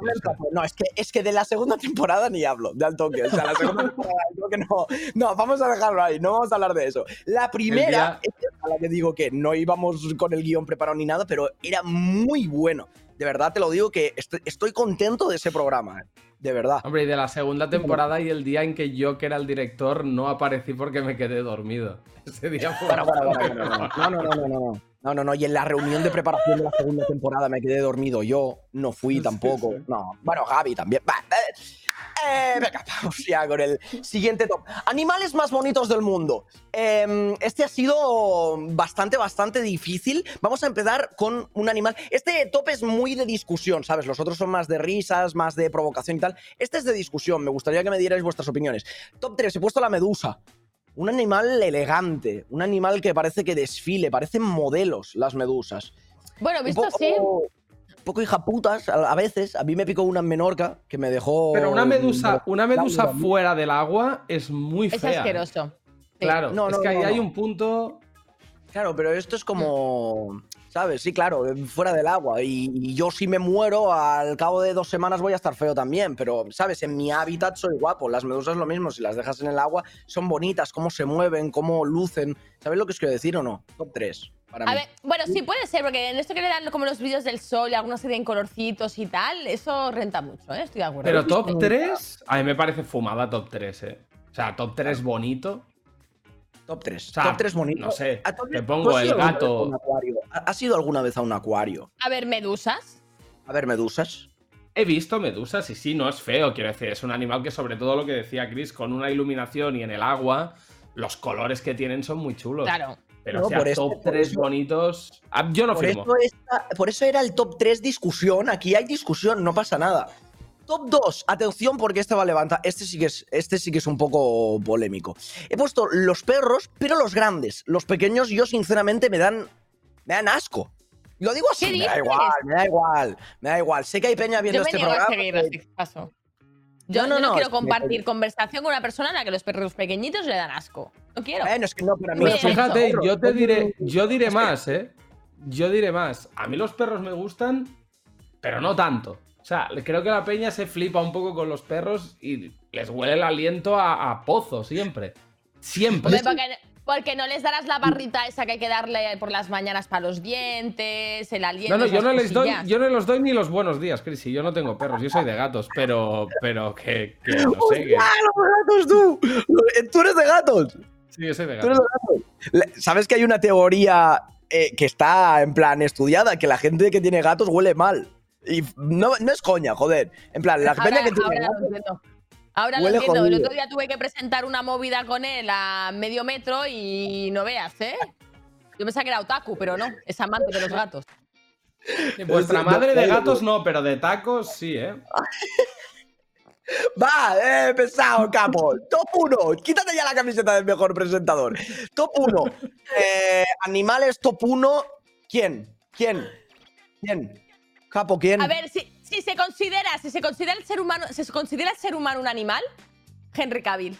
no, es que, es que de la segunda temporada ni hablo, de al toque. O sea, la segunda temporada toque no. No, vamos a dejarlo ahí, no vamos a hablar de eso. La primera, día- es que a la que digo que no íbamos con el guion preparado ni nada, pero era muy bueno. De verdad te lo digo que estoy, estoy contento de ese programa, eh, de verdad. Hombre, y de la segunda temporada y el día en que yo, que era el director, no aparecí porque me quedé dormido. Ese día fue Bueno, bueno, bueno, bueno, no, no, no, no, no, no. No, no, y en la reunión de preparación de la segunda temporada me quedé dormido yo, no fui tampoco. No, bueno, Gaby también. Va, eh, eh, venga, vamos ya con el siguiente top. Animales más bonitos del mundo. Eh, este ha sido bastante, bastante difícil. Vamos a empezar con un animal. Este top es muy de discusión, ¿sabes? Los otros son más de risas, más de provocación y tal. Este es de discusión. Me gustaría que me dierais vuestras opiniones. Top 3, he puesto la medusa. Un animal elegante, un animal que parece que desfile, parecen modelos las medusas. Bueno, visto así. Poco hijaputas a, a veces. A mí me picó una en Menorca que me dejó. Pero una medusa, una medusa fuera del agua es muy Es fea. ¿eh? asqueroso. Claro, No, es no, que ahí no, hay un punto. Claro, pero esto es como. ¿Sabes? Sí, claro, fuera del agua. Y, y yo si me muero, al cabo de dos semanas voy a estar feo también. Pero, ¿sabes? En mi hábitat soy guapo. Las medusas lo mismo. Si las dejas en el agua, son bonitas, cómo se mueven, cómo lucen. ¿Sabes lo que os quiero decir o no? Top 3. Para A mí. ver, bueno, sí puede ser, porque en esto que le dan como los vídeos del sol y algunos que tienen colorcitos y tal, eso renta mucho, ¿eh? Estoy de acuerdo. Pero top 3, a mí me parece fumada top 3, eh. O sea, top 3 bonito. Top 3. O sea, top 3 bonito. No sé, te 3. pongo ¿Tú has el gato. ¿Has ido alguna vez a un acuario? A ver, medusas. A ver, medusas. He visto medusas y sí, no es feo, quiero decir, es un animal que sobre todo lo que decía Chris, con una iluminación y en el agua, los colores que tienen son muy chulos. Claro. Pero No, o sea, por eso- top por 3 eso- bonitos. Ah, yo no por, firmo. eso esta- por eso era el top 3 discusión. Aquí hay discusión, no pasa nada. Top 2, atención porque este va a levantar. Este sí que es, este sí que es un poco polémico. He puesto los perros, pero los grandes. Los pequeños, yo sinceramente me dan. Me dan asco. Lo digo así, ¿Qué me da igual, me da igual, me da igual. Sé que hay peña viendo Yo me este a programa. seguir, que- así que paso. Yo No, no, no, no, quiero compartir conversación con una persona a la que los perros pequeñitos le dan asco. No quiero. Bueno, es que no, pero mí Fíjate, yo te diré, yo diré más, ¿eh? Yo diré más. A mí los perros me gustan, pero no tanto. O sea, creo que la peña se flipa un poco con los perros y les huele el aliento a, a pozo siempre. Siempre. Hombre, porque, no les darás la barrita esa que hay que darle por las mañanas para los dientes, el aliento. No, no, yo no les doy, yo no les doy ni los buenos días, Chris. y Yo no tengo perros, yo soy de gatos, pero, pero que, que no sé. Que, ¡Ah, los gatos, tú! Tú eres de gatos. sí, yo soy de Tú eres gatos. de gatos. Le- ¿Sabes que hay una teoría eh, que está en plan estudiada? Que la gente que tiene gatos huele mal. Y no, no es coña, joder. En plan, la Ahora, peña que tiene gatos. Ahora lo Huele entiendo. El otro día tuve que presentar una movida con él a medio metro y no veas, ¿eh? Yo pensaba que era otaku, pero no, es amante de los gatos. Vuestra Es- madre de gatos no, pero de tacos sí, ¿eh? Va, eh, pesado, capo. Top 1. Quítate ya la camiseta del mejor presentador. Top 1. animales top 1. ¿Quién? ¿Quién? ¿Quién? Capo, ¿quién? A ver, si, si se considera, si se considera el ser humano, ¿se considera el ser humano un animal? Henry Cavill.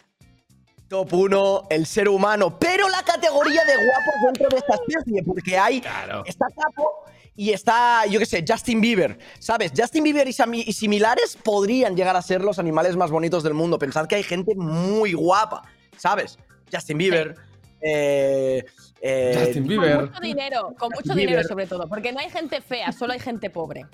Top 1, el ser humano. Pero la categoría de guapos dentro de esta especie, porque hay. Claro. Está Capo y está, yo qué sé, Justin Bieber. ¿Sabes? Justin Bieber y, similares podrían llegar a ser los animales más bonitos del mundo. Pensad que hay gente muy guapa, ¿sabes? Justin Bieber. eh, eh, Justin Con Bieber. mucho dinero, con mucho dinero sobre todo, porque no hay gente fea, solo hay gente pobre.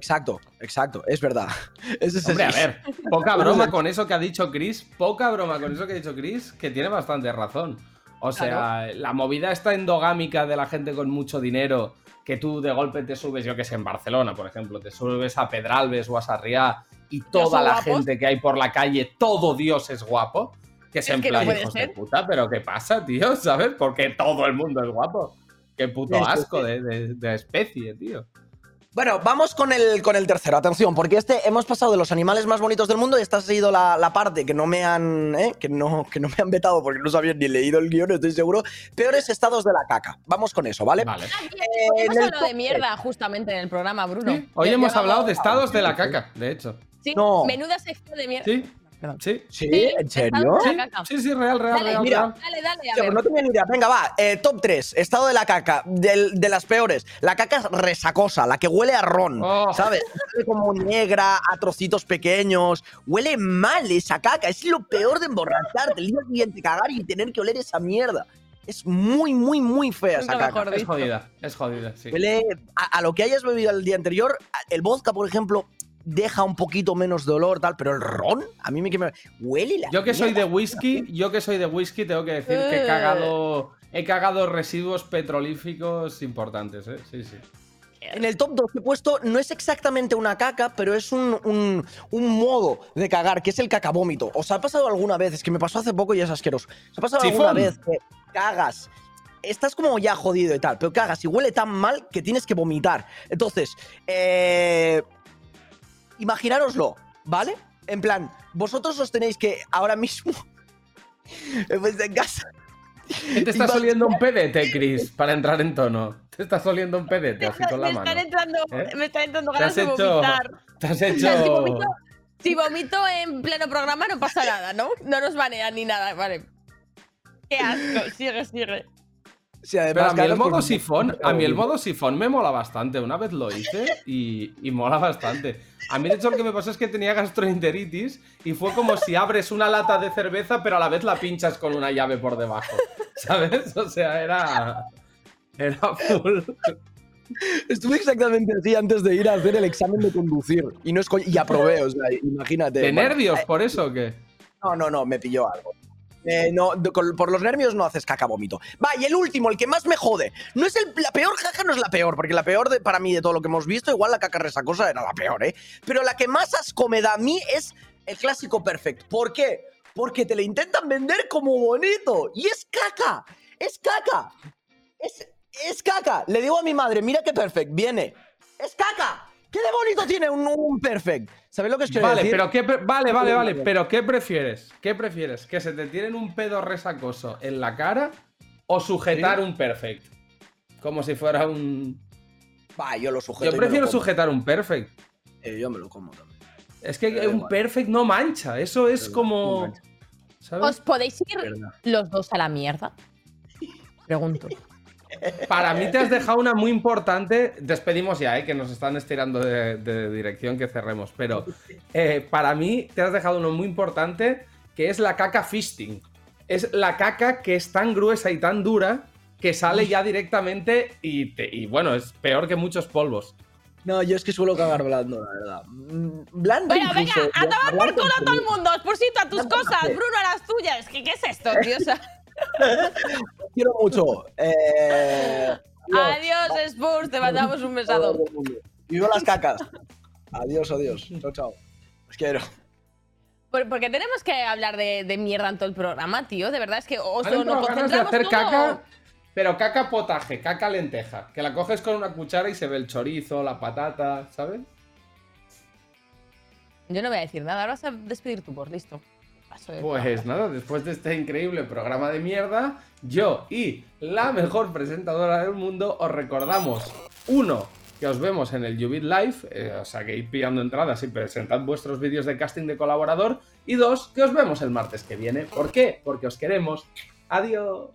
Exacto, exacto, es verdad. Ese es Hombre, a ver, poca broma con eso que ha dicho Chris, poca broma con eso que ha dicho Chris, que tiene bastante razón. O sea, la movida esta endogámica de la gente con mucho dinero, que tú de golpe te subes, yo que sé, en Barcelona, por ejemplo, te subes a Pedralbes o a Sarriá y toda la guapos? gente que hay por la calle, todo Dios es guapo. Que es, Es en que plan, hijos de puta, pero ¿qué pasa, tío? ¿Sabes? Porque todo el mundo es guapo. Qué puto asco de- de especie, tío. Bueno, vamos con el, con el tercero, atención, porque este hemos pasado de los animales más bonitos del mundo y esta ha sido la, la parte que no me han ¿eh? que no, que no me han vetado porque no sabían ni leído el guion, estoy seguro. Peores estados de la caca. Vamos con eso, ¿vale? Vale. Hoy en hemos el hablado de mierda justamente en el programa, Bruno. Hoy hemos hablado de estados de la caca, de hecho. Sí, No. menuda sección de mierda. Sí, sí. ¿Sí? Sí, ¿En serio? Sí, sí, sí, real, real, Dale, real, mira. Dale, dale, a pues ver. no tenía ni idea. Venga, va. eh, top 3. Estado de la caca. del- de las peores. La caca resacosa, la que huele a ron. Oh. ¿Sabes? Huele como negra, a trocitos pequeños. Huele mal esa caca. Es lo peor de emborracharte. El día siguiente cagar y tener que oler esa mierda. Es muy, muy, muy fea esa caca. Es jodida, es jodida, sí. Huele a, a lo que hayas bebido el día anterior. El vodka, por ejemplo, deja un poquito menos de olor, tal, pero el ron, a mí me, me huele la Yo que soy de whisky, yo que soy de whisky, tengo que decir que he cagado, he cagado residuos petrolíficos importantes, ¿eh? Sí, sí. En el top 2 que he puesto no es exactamente una caca, pero es un, un- un modo de cagar, que es el cacavómito. ¿Os ha pasado alguna vez? Es que me pasó hace poco y es asqueroso. ¿Os ha pasado alguna vez que cagas? Estás como ya jodido y tal, pero cagas y huele tan mal que tienes que vomitar. Entonces, eh, imaginároslo, ¿vale? En plan, vosotros os tenéis que ahora mismo, pues en casa, ¿Qué te está oliendo un pedete, Chris, para entrar en tono? Te está oliendo un pedete así con la me, mano. están entrando, ¿Eh? me están entrando ganas has de hecho, vomitar. te has O sea, si, hecho, vomito, si vomito en pleno programa no pasa nada, ¿no? No nos banean ni nada, vale. Qué asco, sigue, sigue. Sí, además, Pero a mí el modo sifón, a mí el modo sifón me mola bastante. Una vez lo hice y, y mola bastante. A mí de hecho lo que me pasó es que tenía gastroenteritis y fue como si abres una lata de cerveza pero a la vez la pinchas con una llave por debajo. ¿Sabes? O sea, era era full. Estuve exactamente así antes de ir a hacer el examen de conducir. Y no es y aprobé, o sea, imagínate. ¿De Bueno, nervios por eso o qué? No, no, no, me pilló algo. Eh, no, por los nervios no haces caca vómito. Va, y el último, el que más me jode. No es el, la peor caca, no es la peor, porque la peor de, para mí de todo lo que hemos visto, igual la caca resacosa era la peor, ¿eh? Pero la que más asco da a mí es el clásico perfect. ¿Por qué? Porque te lo intentan vender como bonito. Y es caca. Es caca. Es, es caca. Le digo a mi madre, mira qué perfect, viene. Es caca. ¿Qué de bonito tiene un, un perfect? ¿Sabes lo que os quiero Vale, decir? pero qué vale, vale, vale, pero ¿qué prefieres? ¿Qué prefieres? ¿Que se te tiren un pedo resacoso en la cara o sujetar ¿Sí? un perfect? Como si fuera un Va, yo lo sujeto. Yo y me lo prefiero como. sujetar un perfect. Eh, yo me lo como también. Es que un igual. perfect no mancha, eso es como. ¿Os podéis ir Verdad. los dos a la mierda? Pregunto. Para mí te has dejado una muy importante. Despedimos ya, ¿eh? que nos están estirando de, de dirección que cerremos. Pero eh, para mí te has dejado uno muy importante que es la caca fisting. Es la caca que es tan gruesa y tan dura que sale ya directamente y, te- y bueno, es peor que muchos polvos. No, yo es que suelo cagar blando, la verdad. Mm, Blando Bueno, venga, incluso. a tomar por culo a todo el incluso. mundo. Spursito a tus cosas, Bruno a las tuyas. ¿Qué, qué es esto, tío? O sea, quiero mucho. Eh, adiós, Spurs, te mandamos un besado. Vivo las cacas. Adiós, adiós. Chao, chao. Os quiero. Por- Porque tenemos que hablar de, de mierda en todo el programa, tío. De verdad es que os, Me han nos ganas de concentramos hacer todo. caca, pero caca potaje, caca lenteja. Que la coges con una cuchara y se ve el chorizo, la patata, ¿sabes? Yo no voy a decir nada, ahora vas a despedir tu voz, listo. Paso de- Pues nada, después de este increíble programa de mierda, yo y la mejor presentadora del mundo os recordamos, uno, que os vemos en el Jubit Live, eh, o sea que id pillando entradas y presentad vuestros vídeos de casting de colaborador, y dos, que os vemos el martes que viene. ¿Por qué? Porque os queremos. Adiós.